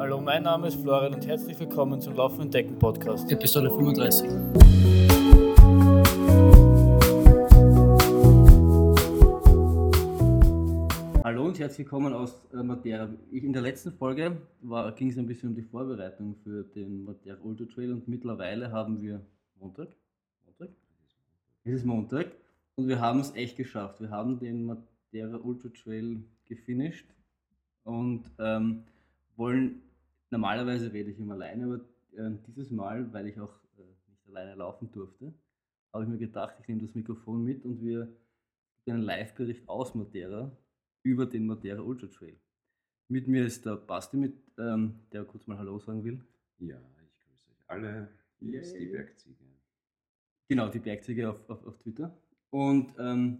Hallo, mein Name ist Florian und herzlich willkommen zum Laufen und Decken Podcast. Episode 35. Hallo und herzlich willkommen aus äh, Matera. Ich, in der letzten Folge ging es ein bisschen um die Vorbereitung für den Matera Ultra Trail und mittlerweile haben wir Montag. Montag? Es ist Montag und wir haben es echt geschafft. Wir haben den Matera Ultra Trail gefinisht und ähm, wollen, normalerweise rede ich immer alleine, aber äh, dieses Mal, weil ich auch äh, nicht alleine laufen durfte, habe ich mir gedacht, ich nehme das Mikrofon mit und wir einen Live-Bericht aus Matera über den Matera Ultra Trail. Mit mir ist der Basti, mit, ähm, der kurz mal Hallo sagen will. Ja, ich grüße euch alle. Hier ist die Bergziege. Genau, die Bergziege auf, auf, auf Twitter. Und ähm,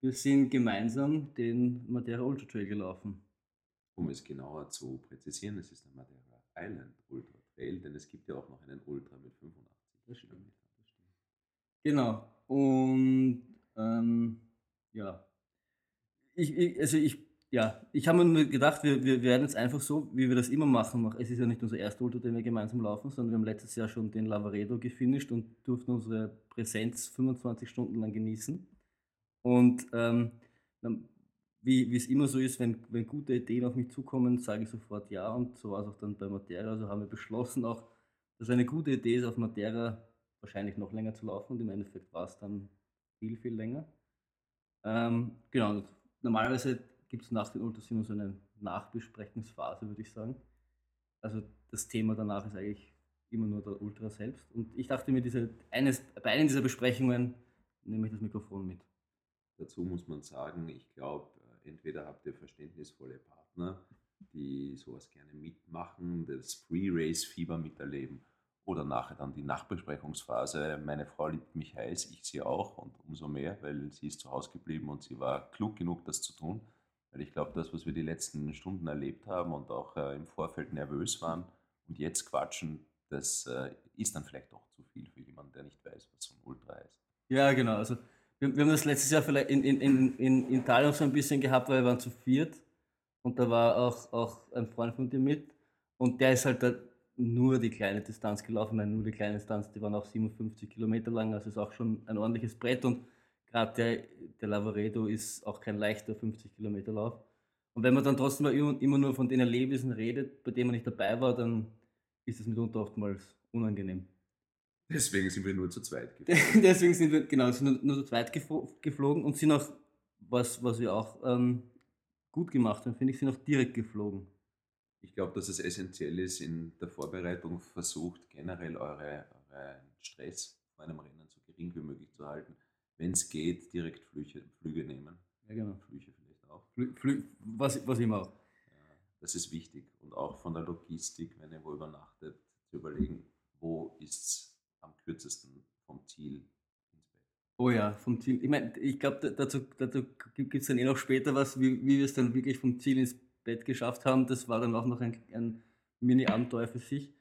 wir sind gemeinsam den Matera Ultra Trail gelaufen. Um es genauer zu präzisieren, es ist der Madeira Island Ultra Trail, denn es gibt ja auch noch einen Ultra mit 85 Kilometern. Genau. Und ähm, ja, ich, ich, also ich, ja, ich habe mir gedacht, wir, wir werden jetzt einfach so, wie wir das immer machen. Es ist ja nicht unser erster Ultra, den wir gemeinsam laufen, sondern wir haben letztes Jahr schon den Lavaredo gefinisht und durften unsere Präsenz 25 Stunden lang genießen. Und ähm, wie es immer so ist, wenn, wenn gute Ideen auf mich zukommen, sage ich sofort ja. Und so war es auch dann bei Matera. Also haben wir beschlossen auch, dass eine gute Idee ist, auf Matera wahrscheinlich noch länger zu laufen. Und im Endeffekt war es dann viel, viel länger. Ähm, genau, normalerweise gibt es nach den Ultras immer so eine Nachbesprechungsphase, würde ich sagen. Also das Thema danach ist eigentlich immer nur der Ultra selbst. Und ich dachte mir, diese, eines, bei einer dieser Besprechungen nehme ich das Mikrofon mit. Dazu muss man sagen, ich glaube, entweder habt ihr verständnisvolle Partner, die sowas gerne mitmachen, das Pre-Race-Fieber miterleben oder nachher dann die Nachbesprechungsphase. Meine Frau liebt mich heiß, ich sie auch und umso mehr, weil sie ist zu Hause geblieben und sie war klug genug, das zu tun. Weil ich glaube, das, was wir die letzten Stunden erlebt haben und auch äh, im Vorfeld nervös waren und jetzt quatschen, das äh, ist dann vielleicht doch zu viel für jemanden, der nicht weiß, was so ein Ultra heißt. Ja, genau. Also wir, wir haben das letztes Jahr vielleicht in, in, in, in Italien so ein bisschen gehabt, weil wir waren zu viert und da war auch, auch ein Freund von dir mit und der ist halt da nur die kleine Distanz gelaufen. Ich meine, nur die kleine Distanz, die waren auch 57 Kilometer lang, also ist auch schon ein ordentliches Brett und gerade der, der Lavaredo ist auch kein leichter 50 Kilometer Lauf. Und wenn man dann trotzdem immer nur von den Erlebnissen redet, bei denen man nicht dabei war, dann ist es mitunter oftmals unangenehm. Deswegen sind wir nur zu zweit geflogen. Deswegen sind wir genau, sind nur, nur zu zweit geflogen und sind auch, was, was wir auch ähm, gut gemacht haben, finde ich, sind auch direkt geflogen. Ich glaube, dass es essentiell ist, in der Vorbereitung versucht, generell eure, euren Stress vor einem Rennen so gering wie möglich zu halten. Wenn es geht, direkt Flüge, Flüge nehmen. Ja, genau. Flüge vielleicht auch. Flü, Flü, was, was immer auch. Ja, das ist wichtig. Und auch von der Logistik, wenn ihr wo übernachtet, zu überlegen, wo ist es am kürzesten vom Ziel ins Bett. Oh ja, vom Ziel. Ich meine, ich glaube, dazu, dazu gibt es dann eh noch später was, wie, wie wir es dann wirklich vom Ziel ins Bett geschafft haben. Das war dann auch noch ein, ein Mini-Abenteuer für sich.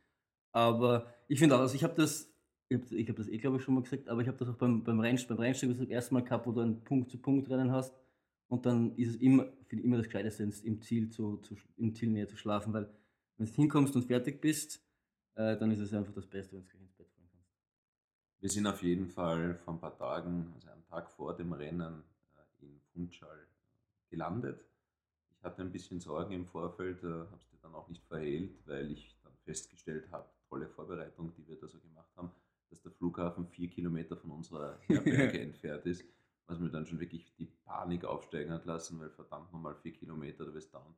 Aber ich finde auch, also ich habe das, ich habe hab das eh glaube ich schon mal gesagt, aber ich habe das auch beim, beim, Rennst beim Rennstück das erste Mal gehabt, wo du ein Punkt-zu-Punkt-Rennen hast. Und dann ist es immer, finde immer das Gescheiteste, im Ziel, zu, zu, im Ziel näher zu schlafen, weil wenn du hinkommst und fertig bist, äh, dann ist es einfach das Beste, wenn du gleich ins Bett fallen kannst. Wir sind auf jeden Fall vor ein paar Tagen, also einen Tag vor dem Rennen, äh, in Funchal gelandet. Ich hatte ein bisschen Sorgen im Vorfeld, äh, habe es dir dann auch nicht verhehlt, weil ich dann festgestellt habe, tolle Vorbereitung, die wir da so gemacht haben, dass der Flughafen vier Kilometer von unserer Herberge entfernt ist, was mir dann schon wirklich die Panik aufsteigen hat lassen, weil verdammt nochmal vier Kilometer, du wirst dauernd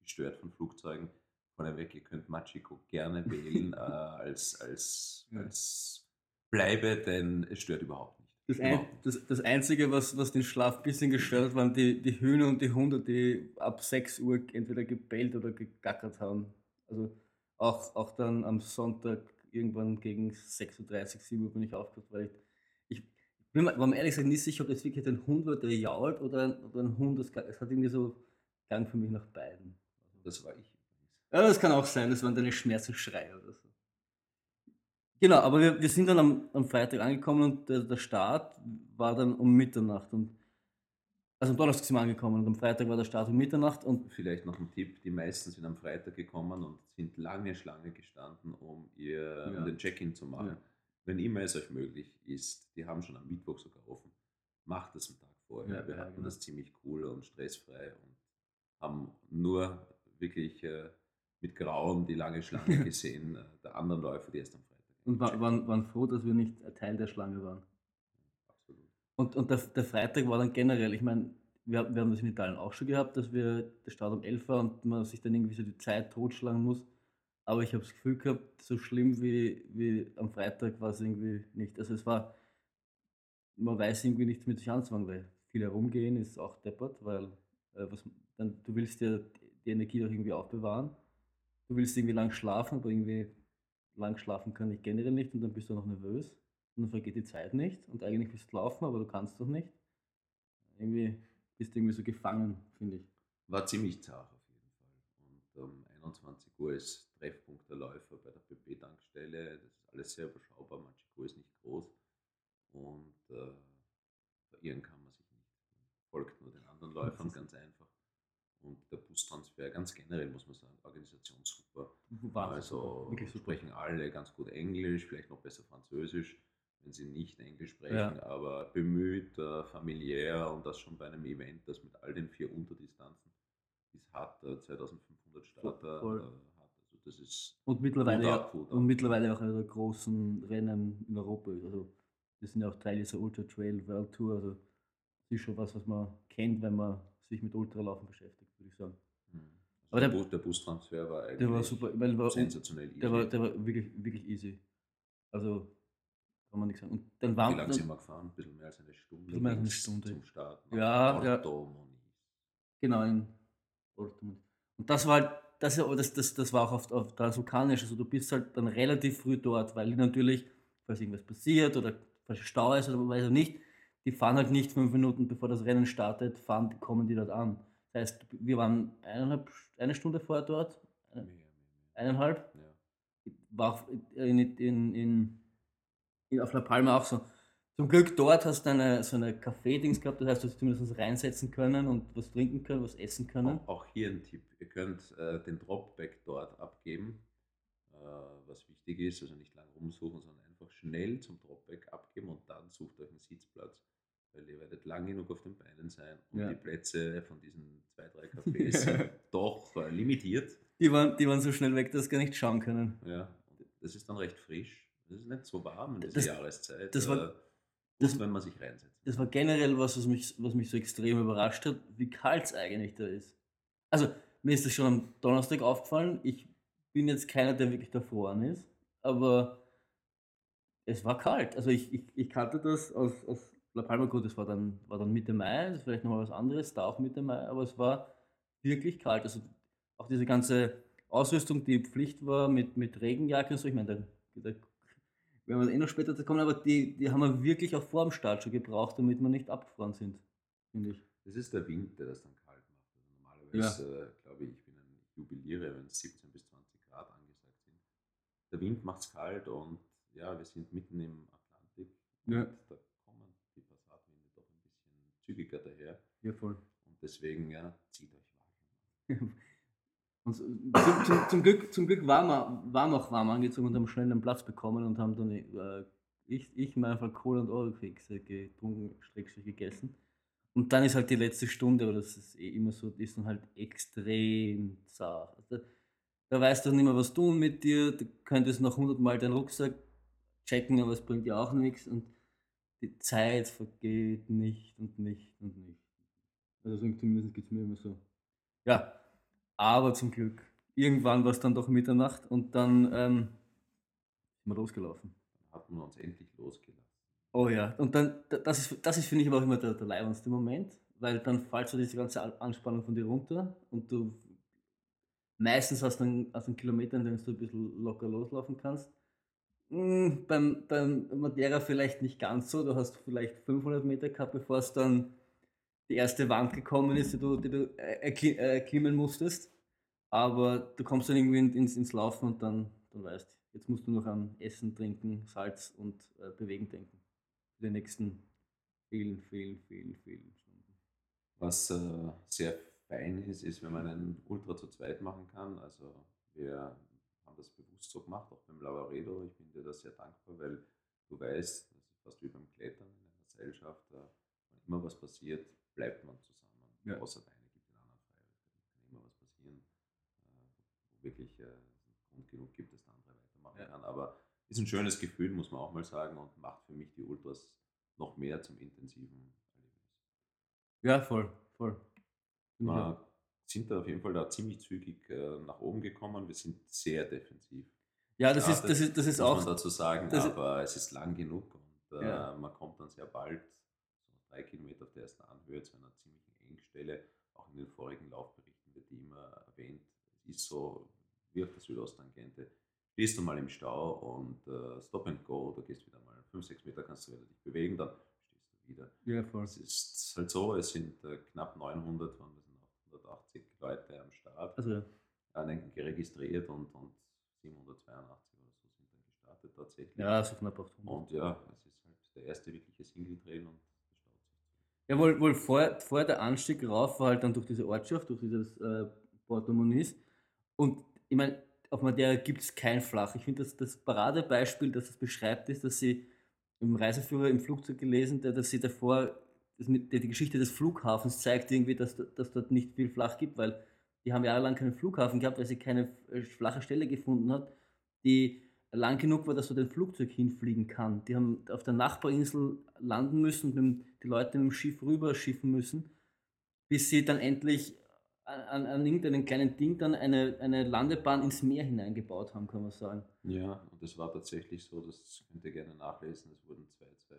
gestört von Flugzeugen. Vorneweg, ihr könnt Machiko gerne wählen äh, als, als, als Bleibe, denn es stört überhaupt nicht. Das, ein, das, das, Einzige, was, was den Schlaf ein bisschen gestört hat, waren die, die Hühner und die Hunde, die ab 6 Uhr entweder gebellt oder gegackert haben. Also auch, auch dann am Sonntag irgendwann gegen 6.30 Uhr, 7 Uhr bin ich aufgehört, weil ich, ich bin mir, war mir ehrlich gesagt nicht sicher, ob das wirklich ein Hund war, der jault oder ein, oder ein Hund, das, es hat irgendwie so Gang für mich nach beiden. Also das war ich. Ja, das kann auch sein, das waren deine Schmerzensschreie oder so. Genau, aber wir, wir sind dann am, am Freitag angekommen und der, der Start war dann um Mitternacht. Und Also am Donnerstag sind wir angekommen und am Freitag war der Start um Mitternacht und Vielleicht noch ein Tipp, die meisten sind am Freitag gekommen und sind lange Schlange gestanden, um, ihr, Ja. um den Check-in zu machen. Ja. Wenn immer es euch möglich ist, die haben schon am Mittwoch sogar offen, macht das einen Tag vorher. Ja, Wir hatten genau. das ziemlich cool und stressfrei und haben nur wirklich äh, mit Grauen die lange Schlange gesehen, äh, der anderen Läufer, die erst am Freitag und war, waren, waren froh, dass wir nicht ein Teil der Schlange waren. Absolut. Und, und der, der Freitag war dann generell, ich meine, wir, wir haben das in Italien auch schon gehabt, dass wir der Start um 11 war und man sich dann irgendwie so die Zeit totschlagen muss. Aber ich habe das Gefühl gehabt, so schlimm wie, wie am Freitag war es irgendwie nicht. Also es war, man weiß irgendwie nichts mit sich anzufangen, weil viel herumgehen ist auch deppert, weil äh, was, dann, du willst ja die Energie doch irgendwie aufbewahren. Du willst irgendwie lang schlafen, aber irgendwie lang schlafen kann ich generell nicht und dann bist du noch nervös und dann vergeht die Zeit nicht und eigentlich willst du laufen, aber du kannst doch nicht. Irgendwie bist du irgendwie so gefangen, finde ich. War ziemlich zart auf jeden Fall. Und um 21 Uhr ist Treffpunkt der Läufer bei der PP-Tankstelle. Das ist alles sehr überschaubar. Machiko ist nicht groß. Und äh, verirren kann man sich nicht. Folgt nur den anderen Läufern ganz einfach. Und der Bustransfer, ganz generell muss man sagen, Organisation super. War also wirklich super. sprechen alle ganz gut Englisch, vielleicht noch besser Französisch, wenn sie nicht Englisch sprechen, Ja. aber bemüht, äh, familiär und das schon bei einem Event, das mit all den vier Unterdistanzen, die es hat, äh, 2500 Starter Voll. äh, hat. Also das ist Und mittlerweile, ab, Hut ab. und mittlerweile auch einer der großen Rennen in Europa ist. Also das sind ja auch Teil dieser Ultra Trail World Tour. Also das ist schon was, was man kennt, wenn man sich mit Ultralaufen beschäftigt, würde ich sagen. hm, Aber der, Bu- der Bustransfer war eigentlich Der war super, weil war, sensationell der war, easy. der war wirklich, wirklich easy. Also kann man nichts sagen. Und dann Wie waren lange sind wir gefahren? Ein bisschen mehr als eine Stunde. Bisschen mehr als eine Stunde. Zum Start. Ja, ja. Porto. Genau, in Dortmund. Und das war halt, das, ja- das, das, das war auch auf, auf Transvulkanisch. Also du bist halt dann relativ früh dort, weil die natürlich, falls irgendwas passiert oder falls Stau ist oder weiß ich nicht, die fahren halt nicht fünf Minuten bevor das Rennen startet, fahren, kommen die dort an. Das heißt, wir waren eineinhalb, eine Stunde vorher dort, eineinhalb. Ja. War auch in, in, in, in, auf La Palma auch so. Zum Glück dort hast du eine, so eine Kaffee-Dings gehabt, das heißt, du hast zumindest reinsetzen können und was trinken können, was essen können. Auch, auch hier ein Tipp. Ihr könnt äh, den Dropback dort abgeben, äh, was wichtig ist. Also nicht lange rumsuchen, sondern einfach schnell zum Dropback abgeben und dann sucht euch einen Sitzplatz. Weil ihr werdet lang genug auf den Beinen sein und Ja. die Plätze von diesen zwei, drei Cafés sind doch äh, limitiert. Die waren, die waren so schnell weg, dass sie gar nicht schauen können. Ja. Das ist dann recht frisch. Das ist nicht so warm in dieser Das- Jahreszeit. das war- äh, das- wenn man sich reinsetzt. Das war generell was, was mich, was mich so extrem überrascht hat, wie kalt es eigentlich da ist. Also, mir ist das schon am Donnerstag aufgefallen. Ich bin jetzt keiner, der wirklich erfroren ist, aber es war kalt. Also, ich, ich, ich kannte das aus, aus La Palma, gut, das war dann, war dann Mitte Mai, das ist vielleicht nochmal was anderes, da auch Mitte Mai, aber es war wirklich kalt. Also, auch diese ganze Ausrüstung, die Pflicht war mit, mit Regenjacke und so, ich meine, da, da werden wir eh noch später kommen, aber die, die haben wir wirklich auch vor dem Start schon gebraucht, damit wir nicht abgefroren sind, finde ich. Das ist der Wind, der das dann kalt macht. Also normalerweise, äh, glaube ich, ich bin ein Jubiliere, wenn es 17 bis 20 Grad angesagt sind. Der Wind macht es kalt und ja, wir sind mitten im Atlantik. Ja. Da kommen die Passatwinde doch ein bisschen zügiger daher. Ja, voll. Und deswegen, ja, zieht euch warm. Und zum, zum, zum, Glück, zum Glück waren wir auch warm angezogen und haben schnell einen Platz bekommen und haben dann äh, ich, ich in meinem Fall Cola und Oreo-Kekse getrunken, Schrägstrich gegessen. Und dann ist halt die letzte Stunde, aber das ist eh immer so, ist dann halt extrem zart. Also Da, da weißt du nicht mehr, was tun mit dir, du könntest noch hundertmal deinen Rucksack checken, aber es bringt dir auch nichts und die Zeit vergeht nicht und nicht und nicht. Also so zumindest geht es mir immer so. Ja, aber zum Glück. Irgendwann war es dann doch Mitternacht und dann ähm, sind wir losgelaufen. Dann hatten wir uns endlich losgelassen. Oh ja, und dann, da- das ist, das ist finde ich aber auch immer der, der leibendste Moment, weil dann fällt so diese ganze An- Anspannung von dir runter und du meistens hast du einen, hast einen Kilometer, in dem du ein bisschen locker loslaufen kannst. Hm, beim, beim Madeira vielleicht nicht ganz so, du hast vielleicht 500 Meter gehabt, bevor es dann die erste Wand gekommen ist, die du, die du äh, äh, erklimmen musstest. Aber du kommst dann irgendwie in- ins, ins Laufen und dann, dann weißt, jetzt musst du noch an Essen, Trinken, Salz und äh, Bewegen denken. Für die nächsten vielen, vielen, vielen, vielen Stunden. Was äh, sehr fein ist, ist, wenn man einen Ultra zu zweit machen kann. Also wir das bewusst so gemacht, auch beim Lavaredo. Ich bin dir da sehr dankbar, weil du weißt, das ist fast wie beim Klettern in einer Gesellschaft, äh, wenn immer was passiert, bleibt man zusammen. Ja. Außer der eine gibt den anderen frei. Da kann immer was passieren, äh, wo wirklich äh, Grund genug gibt, dass der andere weitermachen Ja. kann. Aber ist ein schönes Gefühl, muss man auch mal sagen, und macht für mich die Ultras noch mehr zum intensiven Erlebnis. Ja, voll, voll. Auch. Sind da auf jeden Fall da ziemlich zügig äh, nach oben gekommen. Wir sind sehr defensiv. Ja, das ist, das ist, das ist muss auch. man dazu sagen, das- aber es ist lang genug und äh, Ja. man kommt dann sehr bald, so drei Kilometer auf der ersten Anhöhe, zu einer ziemlichen Engstelle. Auch in den vorigen Laufberichten wird die immer erwähnt. Es ist so wie auf der Südosttangente. Stehst du mal im Stau und äh, Stop and Go, du gehst wieder mal 5, 6 Meter, kannst du wieder dich bewegen, dann stehst du wieder. Ja, voll. Es ist halt so, es sind äh, knapp 900, waren auf 180 Leute am Start Also, äh, geregistriert und, und 782 oder so sind dann gestartet tatsächlich. ja, so knapp 800. Und ja, es ist halt der erste wirkliche Single-Trail und das staut sich. Ja, wohl, wohl vor, vor der Anstieg rauf war halt dann durch diese Ortschaft, durch dieses äh, Porto Moniz. Und ich meine, auf Madeira gibt es kein Flach. Ich finde, das, das Paradebeispiel, das das beschreibt, ist, dass sie im Reiseführer im Flugzeug gelesen, der, dass sie davor, mit, die Geschichte des Flughafens zeigt irgendwie, dass, da- dass dort nicht viel Flach gibt, weil die haben jahrelang keinen Flughafen gehabt, weil sie keine äh, flache Stelle gefunden hat, die lang genug war, dass dort ein Flugzeug hinfliegen kann. Die haben auf der Nachbarinsel landen müssen und die Leute mit dem Schiff rüber schiffen müssen, bis sie dann endlich an, an, irgendeinem kleinen Ding dann eine, eine Landebahn ins Meer hineingebaut haben, kann man sagen. Ja, und es war tatsächlich so, das könnt ihr gerne nachlesen, es wurden zwei, zwei,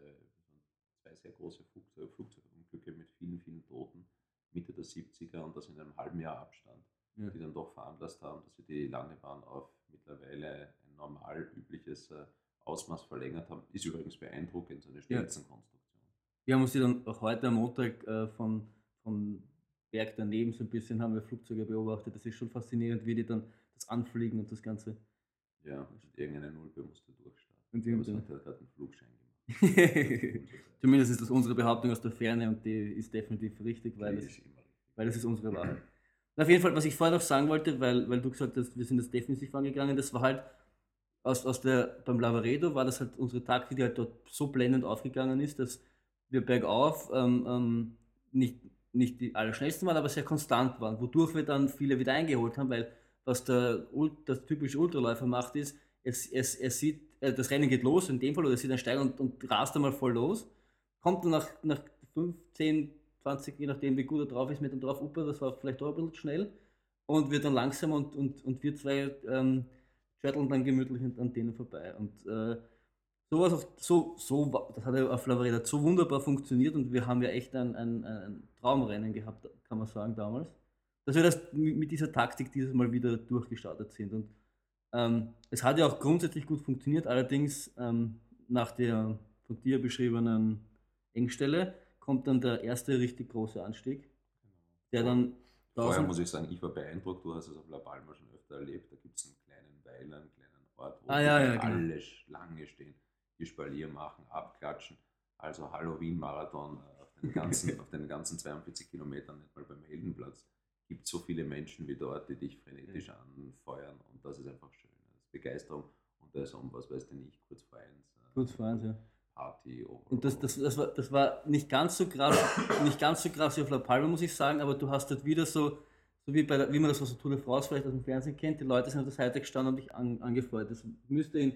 zwei sehr große Flugzeug, Flugzeugunglücke mit vielen, vielen Toten Mitte der 70er und das in einem halben Jahr Abstand, Ja. die dann doch veranlasst haben, dass sie die Landebahn auf mittlerweile ein normal übliches äh, Ausmaß verlängert haben. Ist übrigens beeindruckend, so eine Stelzenkonstruktion. Wir haben uns die dann auch heute am Montag äh, von, vom Berg daneben so ein bisschen haben wir Flugzeuge beobachtet. Das ist schon faszinierend, wie die dann das anfliegen und das Ganze. Ja, und irgendeine Nulpe musste durchstarten. Und Aber irgendeine- es hat gerade einen Flugschein gemacht. Zumindest ist das unsere Behauptung aus der Ferne und die ist definitiv richtig, weil das, weil das ist unsere Wahrheit. Und auf jeden Fall, was ich vorher noch sagen wollte, weil, weil du gesagt hast, wir sind das defensiv angegangen, das war halt aus, aus der, beim Lavaredo war das halt unsere Taktik, die halt dort so blendend aufgegangen ist, dass wir bergauf ähm, ähm, nicht, nicht die allerschnellsten waren, aber sehr konstant waren, wodurch wir dann viele wieder eingeholt haben, weil was der, das typische Ultraläufer macht, ist, es, es, er sieht, das Rennen geht los in dem Fall, oder er sieht einen Steig und, und rast einmal voll los, kommt dann nach, nach 5, 10, 20, je nachdem wie gut er drauf ist, mit dem drauf, Upper, das war vielleicht auch ein bisschen schnell und wird dann langsam und, und, und wir zwei ähm, dann gemütlich an- denen vorbei. Und äh, sowas auch, so, so, das hat ja auf Lavareda so wunderbar funktioniert und wir haben ja echt ein, ein, ein Traumrennen gehabt, kann man sagen, damals. Dass wir das mit mit dieser Taktik dieses Mal wieder durchgestartet sind. Und ähm, es hat ja auch grundsätzlich gut funktioniert, allerdings ähm, nach der von dir beschriebenen Engstelle kommt dann der erste richtig große Anstieg, der dann Vorher 1000 muss ich sagen, ich war beeindruckt. Du hast es auf La Palma schon öfter erlebt. Da gibt es einen kleinen Weiler, einen kleinen Ort, wo Ah, ja, ja, genau. alle Schlange stehen, die Spalier machen, abklatschen. Also Halloween-Marathon äh, auf den ganzen, auf den ganzen 42 Kilometern, nicht mal beim Heldenplatz. Gibt so viele Menschen wie dort, die dich frenetisch anfeuern und das ist einfach schön. Das ist Begeisterung und da ist um, was weiß denn ich, kurz vor eins. äh, Kurz vor eins, ja. Party. oh, Und das, das, das, war, das war nicht ganz so krass, nicht ganz so krass wie auf La Palma, muss ich sagen, aber du hast dort wieder so, so wie, bei der, wie man das aus der Tour de France vielleicht aus dem Fernsehen kennt, die Leute sind auf der Seite gestanden und dich an, angefeuert. Das müsste in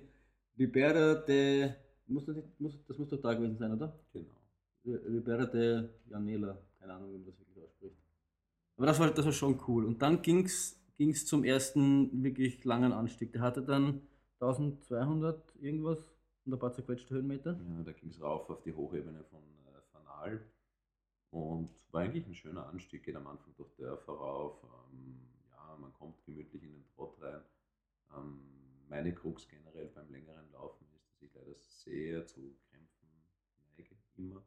Libera de, muss das, nicht, muss, das muss doch da gewesen sein, oder? Genau. Libera de Janela, keine Ahnung, wie man das wirklich. Aber das war, das war schon cool. Und dann ging es zum ersten wirklich langen Anstieg. Der hatte dann 1200 irgendwas und ein paar zerquetschte Höhenmeter. Ja, da ging es rauf auf die Hochebene von äh, Fanal und war eigentlich ein schöner Anstieg, geht am Anfang durch Dörfer rauf. Ähm, ja, man kommt gemütlich in den Trott rein. Ähm, meine Krux generell beim längeren Laufen ist, dass ich leider sehr zu Krämpfen neige, immer.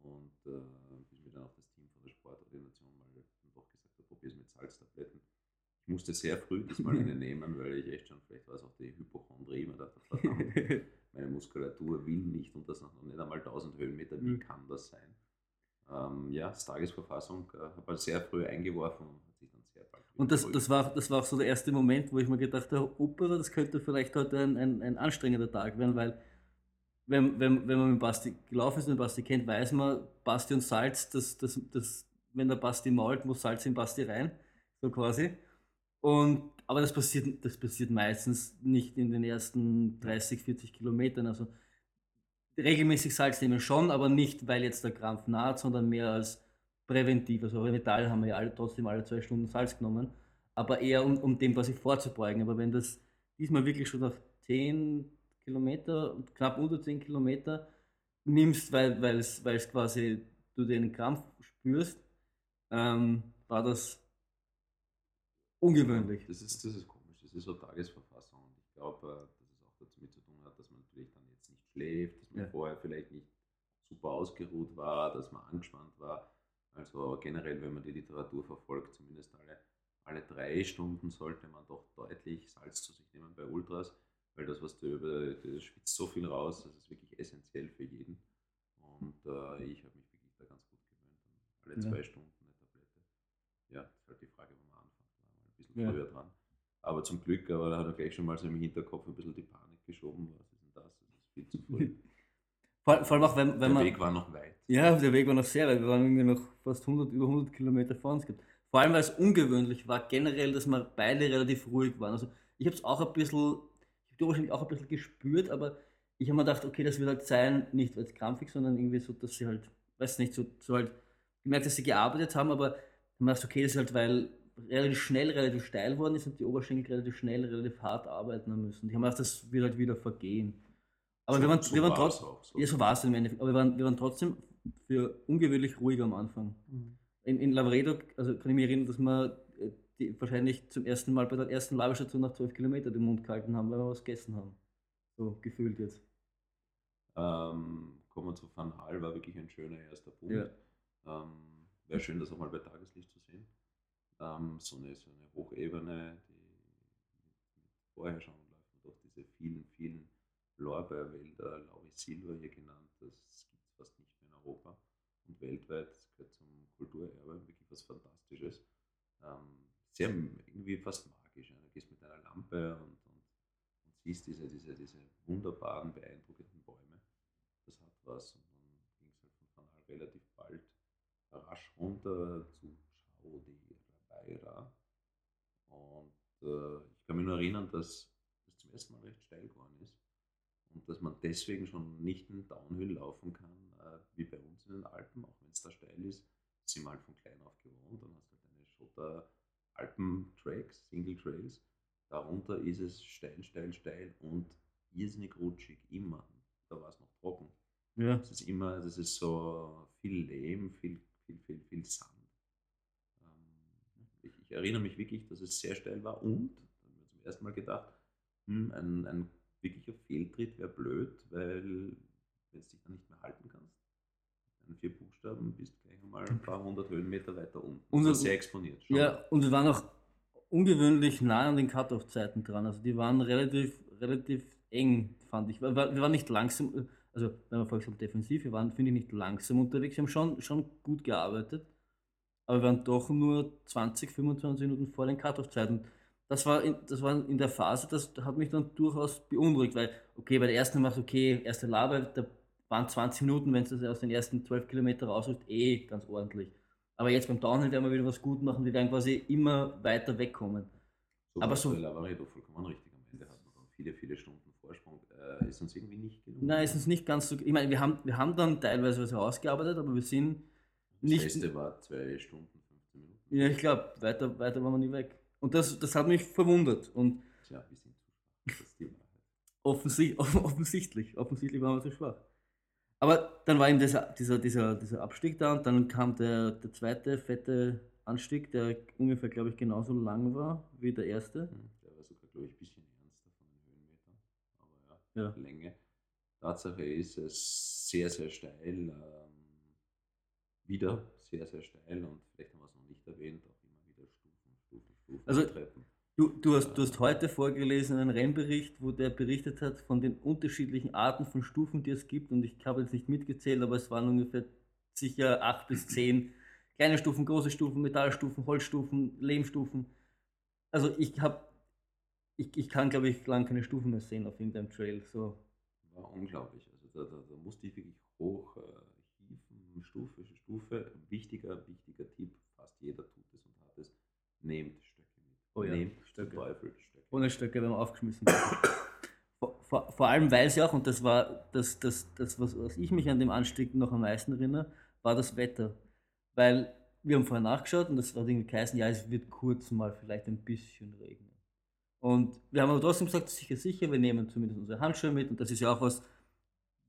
Und äh, bis mir dann auch das Team von der Sportordination mal dann doch gesagt hat, probier es mit Salztabletten. Ich musste sehr früh diesmal eine nehmen, weil ich echt schon, vielleicht war es auch die Hypochondrie, mir dachte, verdammt, meine Muskulatur will nicht und das noch nicht einmal 1000 Höhenmeter, wie Mhm. kann das sein? Äh, ähm, ja, das Tagesverfassung äh, habe halt sehr früh eingeworfen und hat sich dann sehr bald Und das, das, war, das war auch so der erste Moment, wo ich mir gedacht habe, Opera, das könnte vielleicht heute ein, ein, ein anstrengender Tag werden, weil wenn, wenn, wenn man mit Basti gelaufen ist und Basti kennt, weiß man, Basti und Salz, das, das, das, wenn der Basti mault, muss Salz in Basti rein, so quasi. Und, aber das passiert, das passiert meistens nicht in den ersten 30, 40 Kilometern. Also regelmäßig Salz nehmen schon, aber nicht, weil jetzt der Krampf naht, sondern mehr als präventiv. Also in Italien haben wir ja alle, trotzdem alle zwei Stunden Salz genommen, aber eher um, um dem quasi vorzubeugen. Aber wenn das diesmal wirklich schon nach 10 Kilometer, knapp unter 10 Kilometer nimmst, weil, es, weil es quasi du den Krampf spürst, ähm, war das ungewöhnlich. Das ist, das ist komisch, das ist so Tagesverfassung. Und ich glaube, äh, dass es auch damit zu tun hat, dass man natürlich dann jetzt nicht schläft, dass man Ja. vorher vielleicht nicht super ausgeruht war, dass man angespannt war. Also generell, wenn man die Literatur verfolgt, zumindest alle, alle drei Stunden sollte man doch deutlich Salz zu sich nehmen bei Ultras, weil das, was du über, das schwitzt so viel raus, das ist wirklich essentiell für jeden. Und äh, ich habe mich wirklich da ganz gut gewöhnt alle Ja. zwei Stunden eine Tablette. Ja, ist halt die Frage, Ja. früher dran. Aber zum Glück, aber da hat er gleich schon mal so im Hinterkopf ein bisschen die Panik geschoben. Was ist denn das? Das ist viel zu früh. Vor, vor allem auch, wenn, wenn Der man. Weg war noch weit. Ja, der Weg war noch sehr weit. Wir waren irgendwie noch fast 100, über 100 Kilometer vor uns. gehabt. Vor allem, weil es ungewöhnlich war, generell, dass wir beide relativ ruhig waren. Also, ich habe es auch ein bisschen, ich habe wahrscheinlich auch ein bisschen gespürt, aber ich habe mir gedacht, okay, das wird halt sein, nicht als krampfig, sondern irgendwie so, dass sie halt, weiß nicht, so, so halt gemerkt, dass sie gearbeitet haben, aber ich dachte, okay, das ist halt, weil relativ schnell, relativ steil worden ist und die Oberschenkel relativ schnell, relativ hart arbeiten haben müssen. Ich habe mir gedacht, das wird halt wieder vergehen. Aber wir waren, So wir waren trotzdem. auch, so. Ja, so war es im Endeffekt. Aber wir waren, wir waren trotzdem für ungewöhnlich ruhig am Anfang. In, in Lavredo, also kann ich mich erinnern, dass wir äh, die, wahrscheinlich zum ersten Mal bei der ersten Labestation nach 12 Kilometern den Mund gehalten haben, weil wir was gegessen haben. So gefühlt jetzt. Ähm, kommen wir zu Van Hal, war wirklich ein schöner erster Punkt. Ja. Ähm, Wäre schön, das auch mal bei Tageslicht zu sehen. Ähm, so, eine, so eine Hochebene, die vorher schon läuft man durch diese vielen, vielen Lorbeerwälder, Lauri Silva hier genannt, das gibt es fast nicht mehr in Europa und weltweit. Das gehört zum Kulturerbe, wirklich was Fantastisches. Ähm, sehr irgendwie fast magisch. Ja. Du gehst mit einer Lampe und, und, und siehst diese, diese, diese wunderbaren, beeindruckenden Bäume. Das hat was. Und dann ging es halt von relativ bald rasch runter zu de Rabeira. Und äh, ich kann mich nur erinnern, dass das zum ersten Mal recht steil geworden ist. Und dass man deswegen schon nicht einen Downhill laufen kann, äh, wie bei uns in den Alpen, auch wenn es da steil ist. Sind wir halt von klein auf gewohnt. Dann hast du halt eine Schotter Alpen-Tracks, Single Trails. Darunter ist es steil, steil, steil und irrsinnig rutschig, immer. Da war es noch trocken. Ja. Es ist immer, das ist so viel Lehm, viel, viel, viel, viel Sand. Erinnere mich wirklich, dass es sehr steil war und dann haben wir zum ersten Mal gedacht, hm, ein, ein wirklicher Fehltritt wäre blöd, weil wenn du dich dann nicht mehr halten kannst, dann vier Buchstaben bist gleich einmal ein paar hundert Höhenmeter weiter unten. Und- Also sehr exponiert. schon. Ja, und wir waren auch ungewöhnlich nah an den Cut-Off-Zeiten dran. Also die waren relativ, relativ eng, fand ich. Wir, waren nicht langsam, also wenn man vorher gesagt defensiv, wir waren, finde ich, nicht langsam unterwegs. Wir haben schon, schon gut gearbeitet, aber wir waren doch nur 20, 25 Minuten vor den Cut-Off-Zeiten. Das war, in, das war in der Phase, das hat mich dann durchaus beunruhigt, weil, okay, bei der ersten macht okay, erste Laber, da waren 20 Minuten, wenn das aus den ersten 12 Kilometern rausholst, eh ganz ordentlich. Aber jetzt beim Downhill werden wir wieder was gut machen, wir werden quasi immer weiter wegkommen. So Aber so- Lavaredo vollkommen richtig. Am Ende hat man dann viele, viele Stunden Vorsprung. Äh, ist uns irgendwie nicht gelungen. Nein, ist uns nicht ganz so. Ich meine, wir haben, wir haben dann teilweise was herausgearbeitet, aber wir sind Das nicht. Beste war zwei Stunden, 15 Minuten. Ja, ich glaube, weiter, weiter waren wir nie weg. Und das, das hat mich verwundert. Und Tja, wir sind zu schwach. Das ist die offensichtlich, offensichtlich, offensichtlich waren wir zu schwach. Aber dann war eben dieser, dieser, dieser, dieser Abstieg da und dann kam der, der zweite fette Anstieg, der ungefähr, glaube ich, genauso lang war wie der erste. Hm, Der war sogar, glaube ich, ein bisschen ernster von den Höhenmetern. Aber ja, Ja. Länge. Tatsache ist es sehr, sehr steil. Wieder sehr, sehr steil und vielleicht haben wir es noch nicht erwähnt, auch immer wieder Stufen, Stufen, Stufen, Also- Treppen. Du, du, hast, du hast heute vorgelesen einen Rennbericht, wo der berichtet hat von den unterschiedlichen Arten von Stufen, die es gibt. Und ich habe jetzt nicht mitgezählt, aber es waren ungefähr sicher acht bis zehn kleine Stufen, große Stufen, Metallstufen, Holzstufen, Lehmstufen. Also ich habe, ich, ich kann glaube ich lange keine Stufen mehr sehen auf irgendeinem Trail. So. War unglaublich. Also da, da, da musste ich wirklich hoch äh, Stufe für Stufe. Wichtiger, wichtiger Tipp, fast jeder tut es und hat es, nehmt Stöcke mit. Oh ja, nehmt Stöcke. Teufel Stöcke. Ohne Stöcke werden wir aufgeschmissen. vor, vor, vor allem, weil sie auch, und das war das, das, das was, was ich mich an dem Anstieg noch am meisten erinnere, war das Wetter. Weil wir haben vorher nachgeschaut und das hat irgendwie geheißen, ja, es wird kurz mal vielleicht ein bisschen regnen. Und wir haben aber trotzdem gesagt, sicher, sicher, wir nehmen zumindest unsere Handschuhe mit und das ist ja auch was,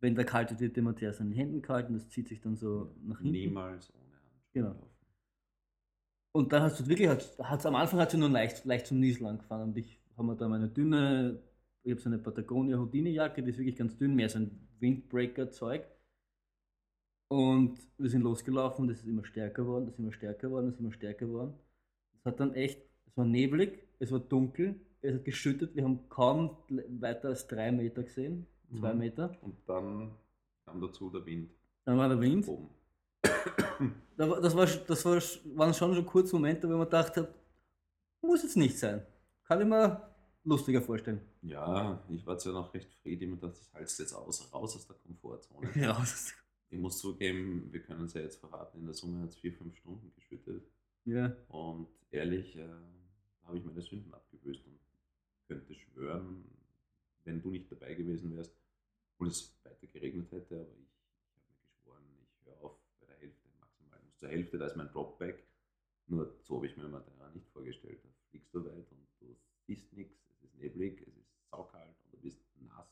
wenn der kalt wird, wird immer der seine Händen kalt und das zieht sich dann so nach hinten. Niemals ohne Handschuhe Genau. laufen. Und dann hast du wirklich, hat's, hat's, am Anfang hat sie nur leicht, leicht zum Nieseln angefangen und ich habe mir da meine dünne, ich habe so eine Patagonia Houdini Jacke, die ist wirklich ganz dünn, mehr so ein Windbreaker Zeug. Und wir sind losgelaufen und es ist immer stärker geworden, es ist immer stärker geworden, es ist immer stärker geworden. Es hat dann echt, es war neblig, es war dunkel, es hat geschüttet, wir haben kaum weiter als drei Meter gesehen, zwei Mhm. Meter. Und dann kam dazu der Wind Dann war der Wind. oben. Das, war, das war, waren schon so kurze Momente, wo man dachte, muss jetzt nicht sein. Kann ich mir lustiger vorstellen. Ja, ich war zwar noch recht friedlich und dachte, das heißt jetzt aus, raus aus der Komfortzone. Ja, Ich muss zugeben, wir können es ja jetzt verraten, in der Summe hat es vier, fünf Stunden geschüttet. ja. Und ehrlich, äh, habe ich meine Sünden abgebüßt und könnte schwören, wenn du nicht dabei gewesen wärst, obwohl es weiter geregnet hätte, aber ich, ich habe mir geschworen, ich höre auf bei der Hälfte maximal. Ich muss zur Hälfte, da ist mein Dropback. Nur so habe ich mir Madeira nicht vorgestellt. Da fliegst du weit und du siehst nichts, es ist neblig, es ist saukalt und du bist nass.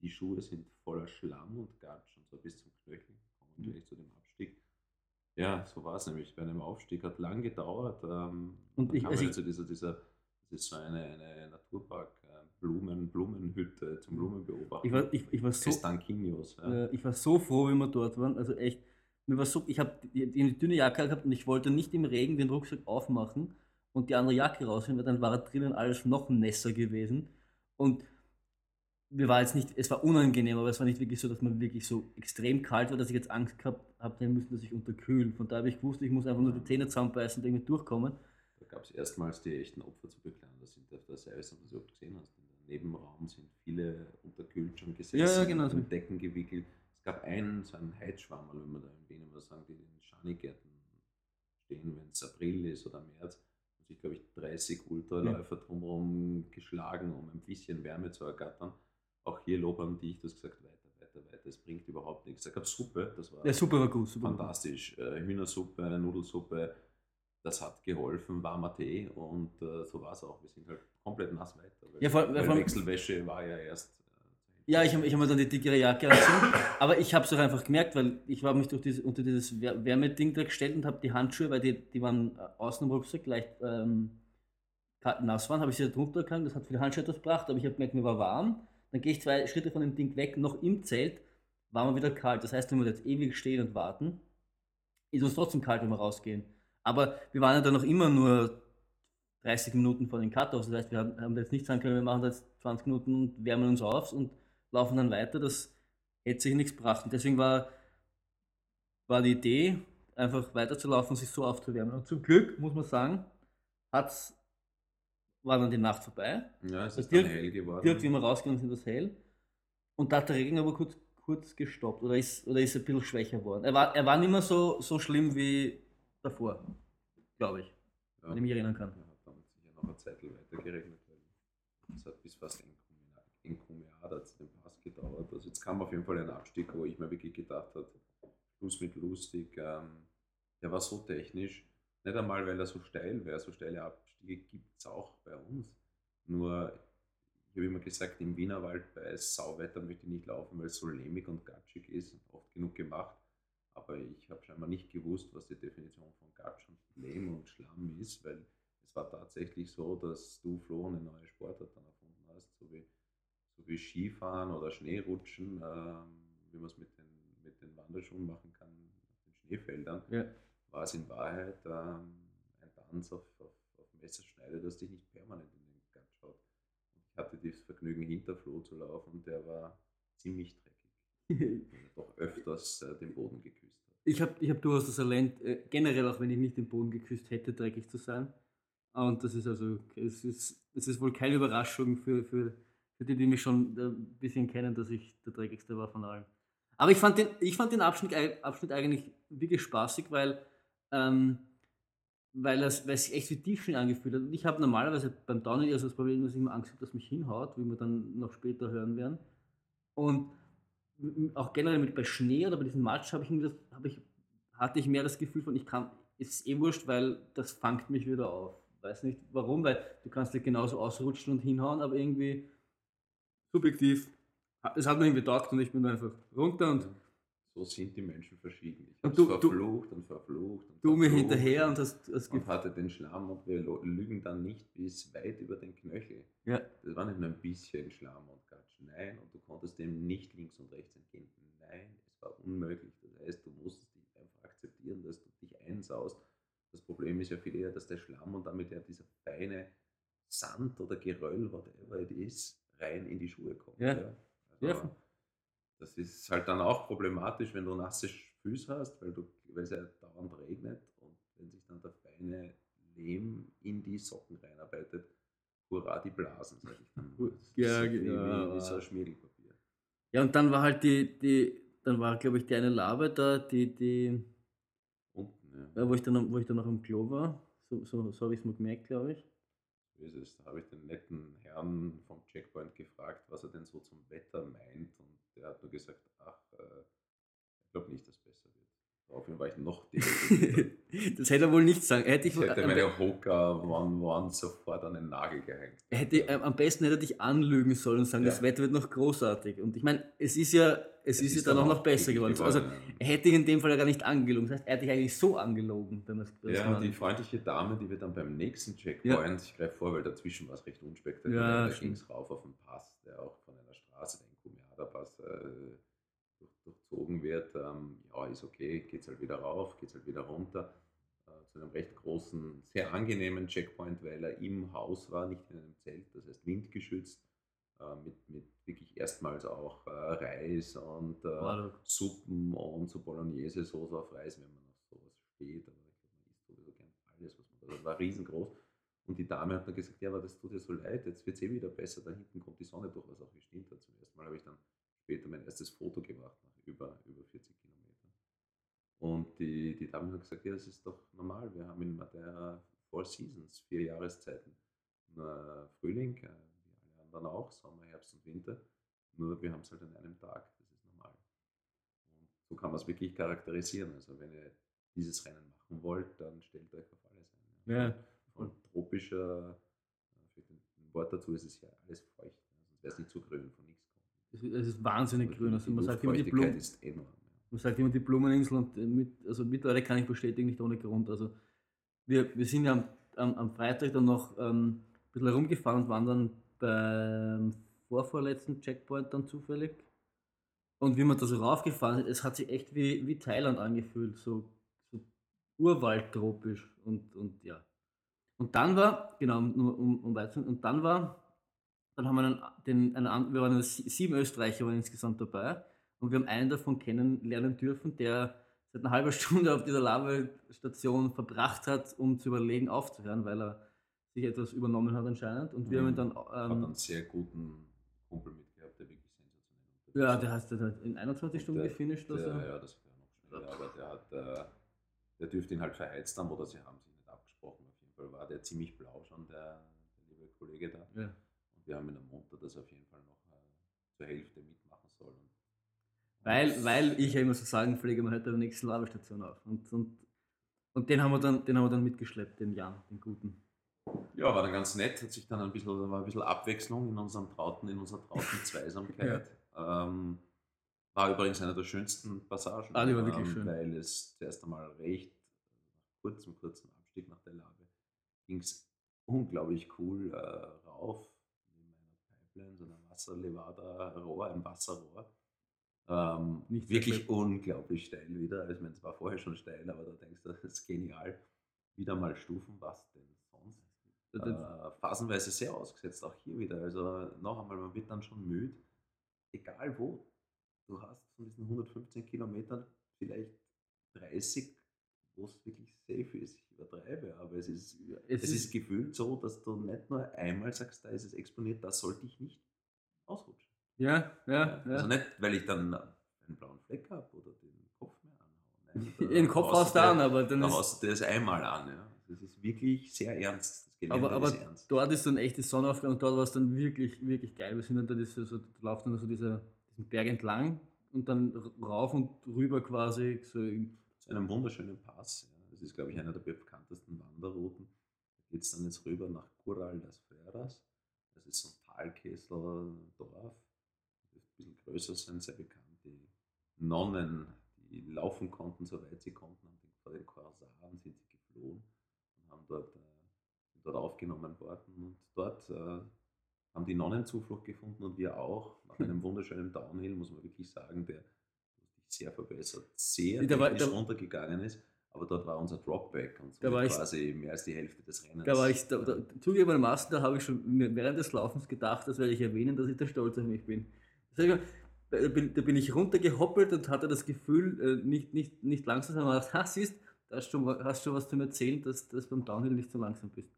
Die Schuhe sind voller Schlamm und Gatsch und zwar bis zum Knöchel. Kommen wir gleich zu dem Abstieg. Ja, so war es nämlich. Bei einem Aufstieg hat lang gedauert. Ähm, Und ich- also ich- zu dieser, dieser, das ist so eine, eine Naturpark, Blumen, Blumenhütte zum Blumenbeobachten. Ich war, ich, ich, war so, ja. ich war so froh, wie wir dort waren. Also echt, mir war so, ich habe die, die dünne Jacke gehabt und ich wollte nicht im Regen den Rucksack aufmachen und die andere Jacke rausnehmen, weil dann war drinnen alles noch nässer gewesen. Und mir war jetzt nicht, es war unangenehm, aber es war nicht wirklich so, dass man wirklich so extrem kalt war, dass ich jetzt Angst gehabt habe, müssen, dass ich unterkühlen. Von da habe ich gewusst, ich muss einfach nur die Zähne zusammenbeißen und irgendwie durchkommen. Da gab es erstmals die echten Opfer zu beklagen. Das sind auf der Seite, was du überhaupt gesehen hast. Nebenraum sind viele unterkühlt schon gesessen, Ja, ja, genau so. in Decken gewickelt. Es gab einen, so einen Heizschwammerl, wenn man da in Wien immer sagen, die in Schanigärten stehen, wenn es April ist oder März. Und sich, glaube ich, 30 Ultraläufer drumherum geschlagen, um ein bisschen Wärme zu ergattern. Auch hier Lob an dich, du hast gesagt, weiter, weiter, weiter. Es bringt überhaupt nichts. Da gab es Suppe, das war Ja, super war gut, super. war gut. fantastisch. Äh, Hühnersuppe, Nudelsuppe, das hat geholfen, warmer Tee und äh, so war es auch. Wir sind halt komplett nass weiter. Weil, Ja, vor allem- weil vor allem- Wechselwäsche war ja erst. äh, Ja, ich habe ich hab mir dann die dickere Jacke angezogen, aber ich habe es auch einfach gemerkt, weil ich war mich durch diese, unter dieses Wär- Wärmeding da gestellt und habe die Handschuhe, weil die, die waren äh, außen im Rucksack leicht ähm, nass waren, habe ich sie da drunter gehangen, das hat für die Handschuhe etwas gebracht, aber ich habe gemerkt, mir war warm. Dann gehe ich zwei Schritte von dem Ding weg, noch im Zelt, war mir wieder kalt. Das heißt, wenn wir jetzt ewig stehen und warten, ist uns trotzdem kalt, wenn wir rausgehen. Aber wir waren ja dann noch immer nur 30 Minuten vor den Cut-Offs. Das heißt, wir haben, haben jetzt nicht sagen können, wir machen jetzt 20 Minuten und wärmen uns auf und laufen dann weiter. Das hätte sich nichts gebracht. Und deswegen war, war die Idee, einfach weiterzulaufen und sich so aufzuwärmen. Und zum Glück, muss man sagen, hat's, war dann die Nacht vorbei. Ja, es ist dann direkt- hell geworden. Direkt, wie wir rausgegangen sind, das hell. Und da hat der Regen aber kurz, kurz gestoppt oder ist, oder ist ein bisschen schwächer geworden. Er war, er war nicht mehr so, so schlimm wie davor, glaube ich, ja. wenn ich mich erinnern kann. Ja, hat dann sicher noch eine Zeit weiter geregnet. weil Es hat bis fast Enkumeada zu dem Pass gedauert. Also jetzt kam auf jeden Fall ein Abstieg, wo ich mir wirklich gedacht habe, Schluss mit lustig. Ähm, der war so technisch, nicht einmal, weil er so steil wäre. So steile Abstiege gibt es auch bei uns. Nur, ich habe immer gesagt, im Wienerwald bei Sauwetter möchte ich nicht laufen, weil es so lehmig und gatschig ist. Oft genug gemacht. Aber ich habe scheinbar nicht gewusst, was die Definition von Gatsch und Lehm und Schlamm ist, weil es war tatsächlich so, dass du, Flo, eine neue Sportart dann erfunden hast, so wie, so wie Skifahren oder Schneerutschen, ähm, wie man es mit den, mit den Wanderschuhen machen kann, auf den Schneefeldern, Ja. war es in Wahrheit ähm, ein Tanz auf, auf, auf Messerschneide, das dich nicht permanent in den Gatsch haut. Und ich hatte das Vergnügen, hinter Flo zu laufen und der war ziemlich dreckig. doch öfters äh, den Boden geküsst hat. Ich habe ich hab durchaus das Talent, äh, generell auch wenn ich nicht den Boden geküsst hätte, dreckig zu sein. Und das ist also, es ist, es ist wohl keine Überraschung für, für, für die, die mich schon ein bisschen kennen, dass ich der dreckigste war von allen. Aber ich fand den, ich fand den Abschnitt, Abschnitt eigentlich wirklich spaßig, weil, ähm, weil, es, weil es sich echt wie Tiefschnee angefühlt hat. Und ich habe normalerweise beim Downhill eher so das Problem, dass ich immer Angst habe, dass mich hinhaut, wie wir dann noch später hören werden. Und auch generell mit bei Schnee oder bei diesem Matsch ich, das- habe ich, hatte ich mehr das Gefühl von, ich kann, es ist eh wurscht, weil das fangt mich wieder auf. Weiß nicht warum, weil du kannst dir genauso ausrutschen und hinhauen, aber irgendwie subjektiv, es hat mir irgendwie taugt und ich bin einfach runter und So sind die Menschen verschieden. Ich Und habe verflucht und verflucht. Und du mir verflucht hinterher und, und hast das und hatte den Schlamm und wir lügen dann nicht bis weit über den Knöchel. Ja. Das war nicht nur ein bisschen Schlamm und Gatsch. Nein, und du konntest dem nicht links und rechts entgehen. Nein, es war unmöglich. Das heißt, du musstest dich einfach akzeptieren, dass du dich einsaust. Das Problem ist ja viel eher, dass der Schlamm und damit ja dieser feine Sand oder Geröll, whatever it is, rein in die Schuhe kommt. Ja. Also, Ja. Das ist halt dann auch problematisch, wenn du nasse Füße hast, weil, du, weil es ja dauernd regnet und wenn sich dann der feine Lehm in die Socken reinarbeitet, hurra, die Blasen, sag ich dann. Ja, genau. wie, wie so ein Schmiergelpapier. Ja, und dann war halt die, die dann war, glaube ich, die eine Lava da, die, die, ja. wo, ich dann, wo ich dann noch im Klo war. So, so, so habe ich es mir gemerkt, glaube ich. So ist es. Da habe ich den netten Herrn vom Checkpoint gefragt, was er denn so zum Wetter meint. Und der hat nur gesagt, ach, äh, ich glaube nicht, dass es besser wird. Daraufhin war ich noch demotivierter. das hätte er wohl nicht sagen. Hätte ich, Ich hätte meine Hocker waren, waren sofort an den Nagel gehängt. hätte, ähm, am besten hätte er dich anlügen sollen und sagen, Ja. das Wetter wird noch großartig. Und ich meine, es ist ja, es, ist, ja dann auch noch besser wirklich geworden. Also ja. er hätte dich in dem Fall ja gar nicht angelogen. Das heißt, er hat dich eigentlich so angelogen, wenn wenn Ja, und die freundliche Dame, die wir dann beim nächsten Checkpoint, ich greife vor, weil dazwischen war es recht unspektakulär, Ja, da ging es rauf auf den Pass, der auch von einer Straße, den Kumiada-Pass, äh, durch, durchzogen wird. Ähm, ja, ist okay, geht's halt wieder rauf, geht's halt wieder runter. Äh, zu einem recht großen, sehr angenehmen Checkpoint, weil er im Haus war, nicht in einem Zelt, das heißt windgeschützt, äh, mit, mit wirklich erstmals auch äh, Reis und äh. Suppen und so Bolognese-Soße auf Reis, wenn man auf sowas steht. Aber ich glaube, man isst sowieso gern alles, was man da. Das war riesengroß. Und die Dame hat dann gesagt, ja, aber das tut dir so leid, jetzt wird es eh wieder besser, da hinten kommt die Sonne durch, was auch gestimmt hat. Zum ersten Mal habe ich dann später mein erstes Foto gemacht, nach über, über 40 Kilometern. Und die, die Dame hat gesagt, ja, das ist doch normal, wir haben in Madeira Four Seasons, vier Jahreszeiten. Frühling, äh, wie alle anderen auch, Sommer, Herbst und Winter. Nur wir haben es halt an einem Tag, das ist normal. Und so kann man es wirklich charakterisieren. Also wenn ihr dieses Rennen machen wollt, dann stellt euch auf alles ein. Ja. Von tropischer, äh, ein Wort dazu, ist es ja alles feucht. ne? Sonst wäre es nicht so grün, von. Es ist- wahnsinnig grün. Also man sagt immer, die Blumen, ist enorm. Man sagt immer die Blumeninsel und äh, mit, also mittlerweile kann ich bestätigen, nicht ohne Grund. Also wir, wir sind ja am, am, am Freitag dann noch ähm, ein bisschen herumgefahren und waren dann beim vorvorletzten Checkpoint dann zufällig. Und wie man da so raufgefahren ist, es hat sich echt wie, wie Thailand angefühlt, so, so urwaldtropisch und, und ja. Und dann war, genau, um, um, um weiter, und dann war, dann haben wir einen, den, einen, wir waren sie- sieben Österreicher waren insgesamt dabei und wir haben einen davon kennenlernen dürfen, der seit einer halben Stunde auf dieser Lavastation verbracht hat, um zu überlegen, aufzuhören, weil er sich etwas übernommen hat anscheinend. Und wir haben ihn dann, Hat einen ähm, sehr guten Kumpel mitgehabt, der wirklich sensationell ja, der heißt der hat in 21 Und Stunden der- gefinisht. Also. Der, ja, das wäre noch schneller, aber der hat, äh, der dürfte ihn halt verheizt haben oder sie haben sich nicht abgesprochen. Auf jeden Fall war der ziemlich blau schon, der, der liebe Kollege da. Ja. Und wir haben ihn ermuntert, dass er auf jeden Fall noch äh, zur Hälfte mitmachen soll. Und, Weil, weil ich ja immer so sagen pflege, man hört bei der nächsten Lavastation auf. Und, und, und den haben wir dann, den haben wir dann mitgeschleppt, den Jan, den guten. Ja, war dann ganz nett, hat sich dann ein bisschen, war ein bisschen Abwechslung in unserem trauten, in unserer trauten Zweisamkeit. ähm, war übrigens eine der schönsten Passagen, Ah, die war wirklich schön. weil es zuerst einmal recht, nach kurzem, kurzen Abstieg nach der Lave, ging es unglaublich cool äh, rauf, einer Pipeline, so einer Wasserlevada-Rohr, ein Wasserrohr. Ähm, Nicht wirklich sehr unglaublich steil wieder. Ich meine, es war vorher schon steil, aber da denkst du, das ist genial. Wieder mal Stufen, was denn sonst? Das- Äh, phasenweise sehr ausgesetzt, auch hier wieder. Also noch einmal, man wird dann schon müde, egal wo. du hast von diesen 115 Kilometern vielleicht 30, wo es wirklich safe ist. Ich übertreibe, aber es ist, Es es ist- ist gefühlt so, dass du nicht nur einmal sagst, da ist es exponiert, da sollte ich nicht ausrutschen. Ja, ja, ja. Also nicht, weil ich dann einen blauen Fleck habe oder den Kopf mehr anhaue. Nein, Den Kopf haust du an, aber dann Da haust du das einmal an. Ja. Das ist wirklich sehr ernst. Aber, aber ernst. dort ist dann echt die Sonnenaufgang und dort war es dann wirklich, wirklich geil. Wir sind dann da, diese, so, da läuft dann so dieser, diesen Berg entlang und dann rauf und rüber quasi so in- zu einem wunderschönen Pass. Das ist, glaube ich, einer der bekanntesten Wanderrouten. Da geht es dann jetzt rüber nach Cural das Ferras. Das ist so ein Talkessel-Dorf. Das ist ein bisschen größer sein, sehr bekannt. Die Nonnen, die laufen konnten, soweit sie konnten, haben vor den Korsaren sind sie geflohen und haben dort, äh, sind dort aufgenommen worden. Und dort äh, haben die Nonnen Zuflucht gefunden und wir auch. Nach einem wunderschönen Downhill, muss man wirklich sagen, der sehr verbessert, sehr Da war- da- runtergegangen ist. Aber dort war unser Dropback und Da war ich- quasi mehr als die Hälfte des Rennens. Da war ich, da, da, zugegebenermaßen, da habe ich schon während des Laufens gedacht, das werde ich erwähnen, dass ich da stolz auf mich bin. Da bin, da bin ich runtergehoppelt und hatte das Gefühl, äh, nicht, nicht, nicht langsam, sondern ha, siehst, da hast du schon, hast schon was zum Erzählen, dass du beim Downhill nicht so langsam bist.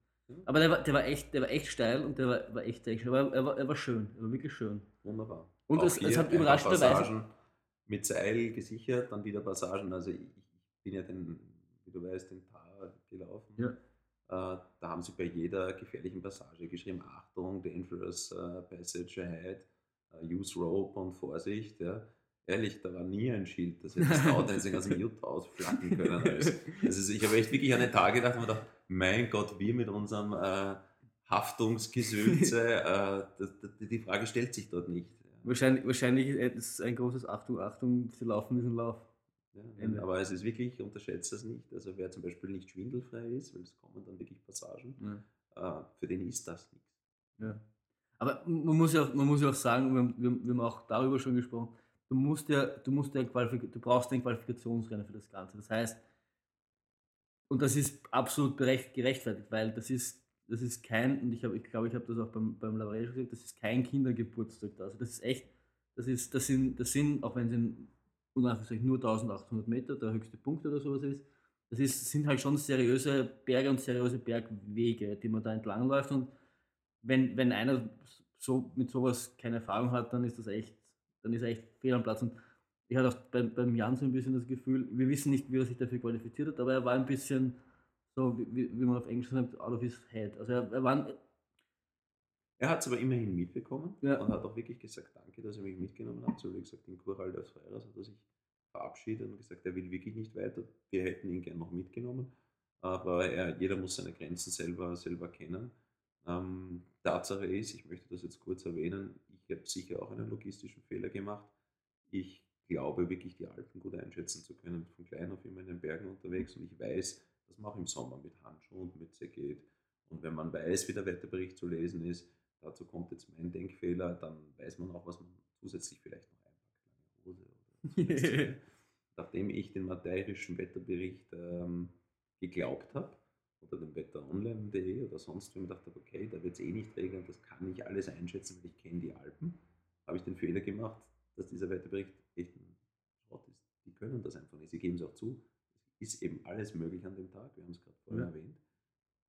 Aber der war, der war, echt, der war echt steil und der war, war echt technisch. Aber er war, er war schön, er war wirklich schön. Wunderbar. Und Auch es- es hat überraschenderweise- mit Seil gesichert, dann wieder Passagen. Also ich, ich bin ja den, wie du weißt, den Tar gelaufen. Ja. Äh, da haben sie bei jeder gefährlichen Passage geschrieben, Achtung, Dangerous äh, Passage ahead, äh, use rope und Vorsicht. Ja. Ehrlich, da war nie ein Schild, das hätte das Downdancing aus dem Jutta ausflacken können. Also, also ich habe echt wirklich an den Tag gedacht und mir gedacht, mein Gott, wir mit unserem Haftungsgesülze, das, das, die Frage stellt sich dort nicht. Ja. Wahrscheinlich, wahrscheinlich ist es ein großes Achtung, Achtung, sie laufen diesen Lauf. Ja, aber es ist wirklich, unterschätzt das nicht. Also wer zum Beispiel nicht schwindelfrei ist, weil es kommen dann wirklich Passagen, äh, für den ist das nichts. Ja. Aber man muss ja auch, man muss ja auch sagen, wir, haben- wir, haben- wir haben auch darüber schon gesprochen, du musst ja, du musst ja Qualifik du brauchst ein Qualifikationsrennen für das Ganze. Das heißt, und das ist absolut gerechtfertigt, weil das ist, das ist kein, und ich, hab, ich glaube, ich habe das auch beim, beim Lavaré schon gesagt, das ist kein Kindergeburtstag da. Also das ist echt, das ist, das sind, das sind, auch wenn es in Anführungszeichen nur 1800 Meter der höchste Punkt oder sowas ist, das ist, sind halt schon seriöse Berge und seriöse Bergwege, die man da entlang läuft und wenn, wenn einer so mit sowas keine Erfahrung hat, dann ist das echt, dann ist er echt fehl am Platz. Und ich hatte auch beim, beim Jan so ein bisschen das Gefühl, wir wissen nicht, wie er sich dafür qualifiziert hat, aber er war ein bisschen so, wie, wie man auf Englisch sagt, out of his head. Also er, er war, Er hat es aber immerhin mitbekommen Ja. und hat auch wirklich gesagt, danke, dass er mich mitgenommen hat. So wie gesagt, in Cural des Freiras hat er sich verabschiedet und gesagt, er will wirklich nicht weiter. Wir hätten ihn gern noch mitgenommen, aber er, jeder muss seine Grenzen selber, selber kennen. Ähm, Tatsache ist, ich möchte das jetzt kurz erwähnen, ich habe sicher auch einen logistischen Fehler gemacht. Ich glaube wirklich, die Alpen gut einschätzen zu können. Von klein auf immer in den Bergen unterwegs und ich weiß, dass man auch im Sommer mit Handschuhen und Mütze geht. Und wenn man weiß, wie der Wetterbericht zu lesen ist, dazu kommt jetzt mein Denkfehler, dann weiß man auch, was man zusätzlich vielleicht noch einpackt, lange Hose oder. Nachdem ich den madeirischen Wetterbericht ähm, geglaubt habe, oder dem wetteronline.de oder sonst, wenn man dachte, okay, da wird es eh nicht regnen, das kann ich alles einschätzen, weil ich kenne die Alpen, habe ich den Fehler gemacht, dass dieser Wetterbericht echt ein Schrott ist. Die können das einfach nicht. Sie geben es auch zu. Ist eben alles möglich an dem Tag, wir haben es gerade vorher Ja. erwähnt.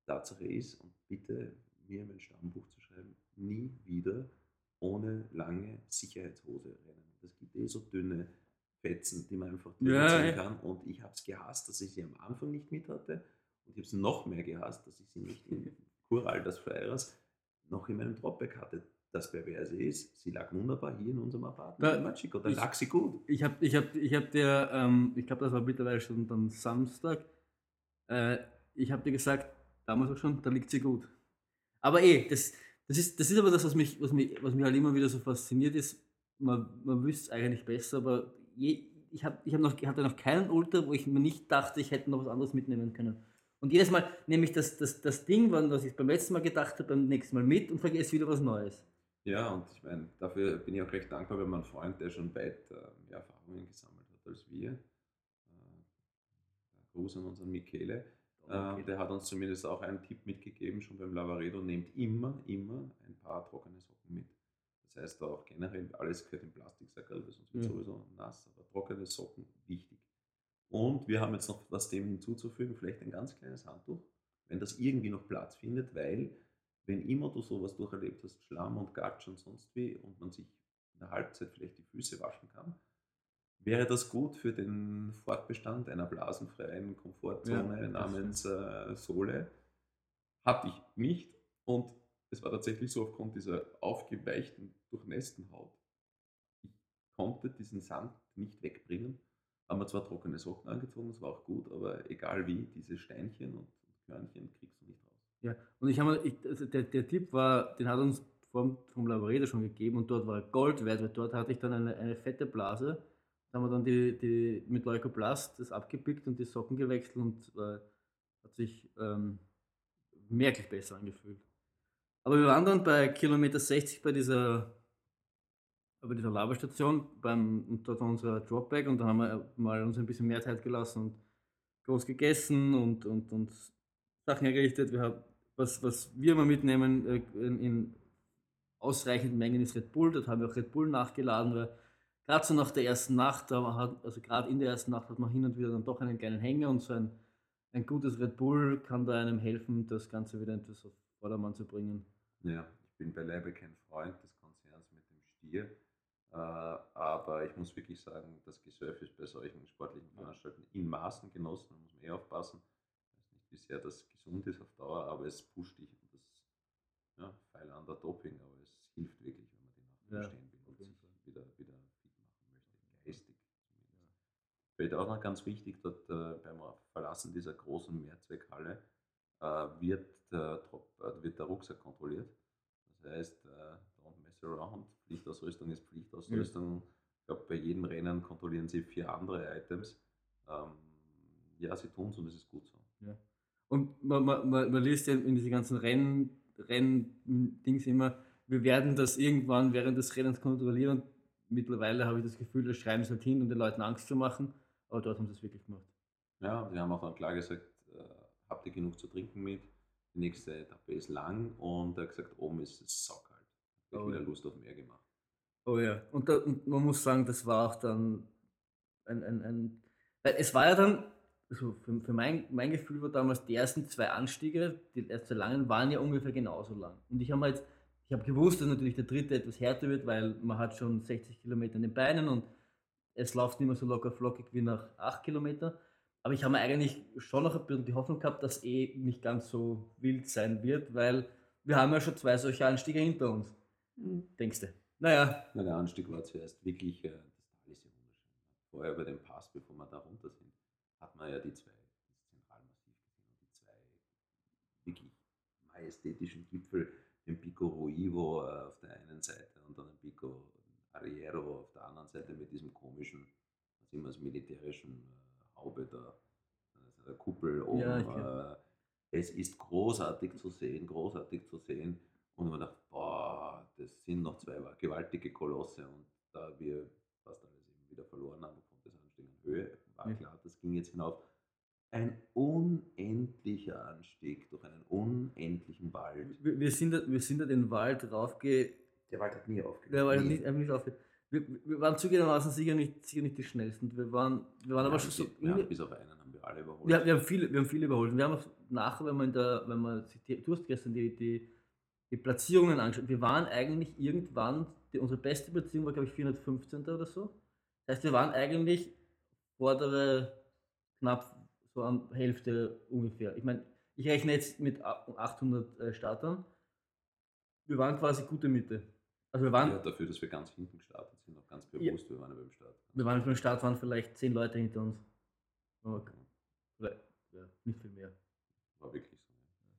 Tatsache ist, und bitte mir in mein Stammbuch zu schreiben, nie wieder ohne lange Sicherheitshose rennen. Es gibt eh so dünne Fetzen, die man einfach drüber Ja, ziehen kann. Und ich habe es gehasst, dass ich sie am Anfang nicht mit hatte. Und ich habe es noch mehr gehasst, dass ich sie nicht in Cural des Freiras noch in meinem Dropback hatte. Das Perverse ist, sie lag wunderbar hier in unserem Apartment Da- in Machiko. Da ich- lag sie gut. ich habe ich hab, ich hab dir, ähm, ich glaube, das war mittlerweile schon dann Samstag, äh, ich habe dir gesagt, damals auch schon, da liegt sie gut. Aber eh, das, das, ist, das ist aber das, was mich, was, mich, was mich halt immer wieder so fasziniert ist. Man, man wüsste es eigentlich besser, aber je, ich, hab, ich, hab noch, ich hatte noch keinen Ultra, wo ich mir nicht dachte, ich hätte noch was anderes mitnehmen können. Und jedes Mal nehme ich das, das, das Ding, was ich beim letzten Mal gedacht habe, beim nächsten Mal mit und vergesse wieder was Neues. Ja, und ich meine, dafür bin ich auch recht dankbar, wenn mein Freund, der schon weit äh, mehr Erfahrungen gesammelt hat als wir, äh, Gruß an unseren Michele, äh, der hat uns zumindest auch einen Tipp mitgegeben, schon beim Lavaredo, nehmt immer, immer ein paar trockene Socken mit. Das heißt auch generell, alles gehört im Plastiksackerl, weil sonst wird Ja. sowieso nass, aber trockene Socken, wichtig. Und wir haben jetzt noch was dem hinzuzufügen, vielleicht ein ganz kleines Handtuch, wenn das irgendwie noch Platz findet, weil wenn immer du sowas durcherlebt hast, Schlamm und Gatsch und sonst wie, und man sich in der Halbzeit vielleicht die Füße waschen kann, wäre das gut für den Fortbestand einer blasenfreien Komfortzone Ja, namens äh, Sohle. Hatte ich nicht und es war tatsächlich so aufgrund dieser aufgeweichten, durchnässten Haut. Ich konnte diesen Sand nicht wegbringen. Haben wir zwar trockene Socken angezogen, das war auch gut, aber egal wie, diese Steinchen und Körnchen kriegst du nicht raus. Ja, und ich habe, ich, also der, der Tipp war, den hat uns vom, vom Laboreda schon gegeben und dort war Gold wert, weil dort hatte ich dann eine, eine fette Blase. Da haben wir dann die, die, mit Leukoplast das abgepickt und die Socken gewechselt und äh, hat sich ähm, merklich besser angefühlt. Aber wir waren dann bei Kilometer 60 bei dieser, bei dieser Laberstation beim, und dort war unser Dropback und da haben wir mal uns ein bisschen mehr Zeit gelassen und groß gegessen und, und, und Sachen hergerichtet. Wir haben, was, was wir immer mitnehmen äh, in, in ausreichenden Mengen ist Red Bull. Dort haben wir auch Red Bull nachgeladen, weil gerade so nach der ersten Nacht, hat, also gerade in der ersten Nacht hat man hin und wieder dann doch einen kleinen Hänger und so ein, ein gutes Red Bull kann da einem helfen, das Ganze wieder etwas auf Vordermann zu bringen. Ja, ich bin beileibe kein Freund des Konzerns mit dem Stier, äh, aber ich muss wirklich sagen, das Gesurf ist bei solchen sportlichen Veranstaltungen in Maßen genossen, da muss man eh aufpassen. Wie sehr das gesund ist auf Dauer, aber es pusht dich und das ja, Pfeil an der Doping, aber es hilft wirklich, wenn man die Nacht Ja, will und sich wieder, wieder fit machen möchte, geistig zumindest. Vielleicht auch noch ganz wichtig, dort äh, beim Verlassen dieser großen Mehrzweckhalle äh, wird, der Trop, äh, wird der Rucksack kontrolliert. Das heißt, äh, don't mess around. Pflichtausrüstung ist Pflichtausrüstung. Ich glaube, bei jedem Rennen kontrollieren sie vier andere Items. Ähm, ja, sie tun es und es ist gut so. Ja. Und man, man, man, man liest ja in diese ganzen Rennen, Renn-Dings immer, wir werden das irgendwann während des Rennens kontrollieren. Und mittlerweile habe ich das Gefühl, das schreiben sie halt hin, um den Leuten Angst zu machen. Aber dort haben sie es wirklich gemacht. Ja, sie haben auch dann klar gesagt, äh, habt ihr genug zu trinken mit? Die nächste Etappe ist lang und er hat gesagt, oben ist es saukalt. Ich Oh wieder ja. Lust auf mehr gemacht. Oh ja, und, da, und man muss sagen, das war auch dann ein, ein, ein weil es war ja dann, also für, für mein, mein Gefühl war damals, die ersten zwei Anstiege, die ersten zwei langen, waren ja ungefähr genauso lang. Und ich habe mir jetzt, ich habe gewusst, dass natürlich der dritte etwas härter wird, weil man hat schon 60 Kilometer in den Beinen und es läuft nicht mehr so locker flockig wie nach 8 Kilometern. Aber ich habe mir eigentlich schon noch ein bisschen die Hoffnung gehabt, dass eh nicht ganz so wild sein wird, weil wir haben ja schon zwei solche Anstiege hinter uns. Denkst du? Naja, Na, der Anstieg war zuerst wirklich, äh, das Tal ist ja wunderschön. Vorher über den Pass, bevor wir da runter sind, hat man ja die zwei, das Zentralmassiv gesehen und die zwei wirklich majestätischen Gipfel, den Pico Ruivo äh, auf der einen Seite und dann den Pico Arriero auf der anderen Seite mit diesem komischen, was immer als militärischen äh, Haube da, also der Kuppel oben. Ja, äh, es ist großartig zu sehen, großartig zu sehen. Und man dachte, boah, das sind noch zwei gewaltige Kolosse und da wir fast alles eben wieder verloren haben aufgrund des Anstiegs an Höhe, Ja. klar, das ging jetzt hinauf. Ein unendlicher Anstieg durch einen unendlichen Wald. wir, wir, sind, da- wir sind da den Wald raufge... Der Wald hat nie aufgehört. Der Wald hat Nie. nicht, einfach nicht aufge... Wir, wir waren zugegebenermaßen sicher nicht, sicher nicht die schnellsten. Wir waren, wir waren aber Ja, schon so... wir haben bis auf einen haben wir alle überholt. Wir, wir, haben viele, wir haben viele überholt. Wir haben auch nachher, wenn man, der, wenn man sich die, du hast gestern die, die, die Platzierungen angeschaut, wir waren eigentlich irgendwann, die, unsere beste Platzierung war, glaube ich, 415. oder so. Das heißt, wir waren eigentlich vordere knapp so an Hälfte ungefähr. Ich meine, ich rechne jetzt mit a- 800 äh, Startern. Wir waren quasi gute Mitte. Also wir waren, ja, dafür, dass wir ganz hinten gestartet sind, auch ganz Ja. bewusst, wir waren ja beim Start. wir waren beim Start waren vielleicht zehn Leute hinter uns. Vielleicht, ja, nicht viel mehr. War wirklich so. ja.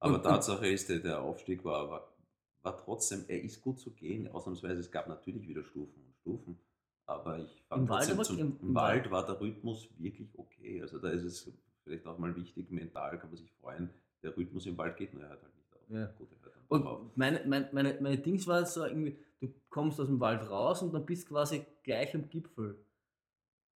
Aber Und- Tatsache ist, der, der Aufstieg war, war, war trotzdem, er ist gut zu gehen. Ausnahmsweise, es gab natürlich wieder Stufen und Stufen. Aber ich fand Im Wald zum, im- im, Wald war der Rhythmus wirklich okay. Also da ist es vielleicht auch mal wichtig, mental kann man sich freuen, der Rhythmus im Wald geht nur, er hört halt nicht auf. Ja. Gut, dann doch auf. Und meine, meine, meine, meine Dings war so irgendwie, du kommst aus dem Wald raus und dann bist quasi gleich am Gipfel.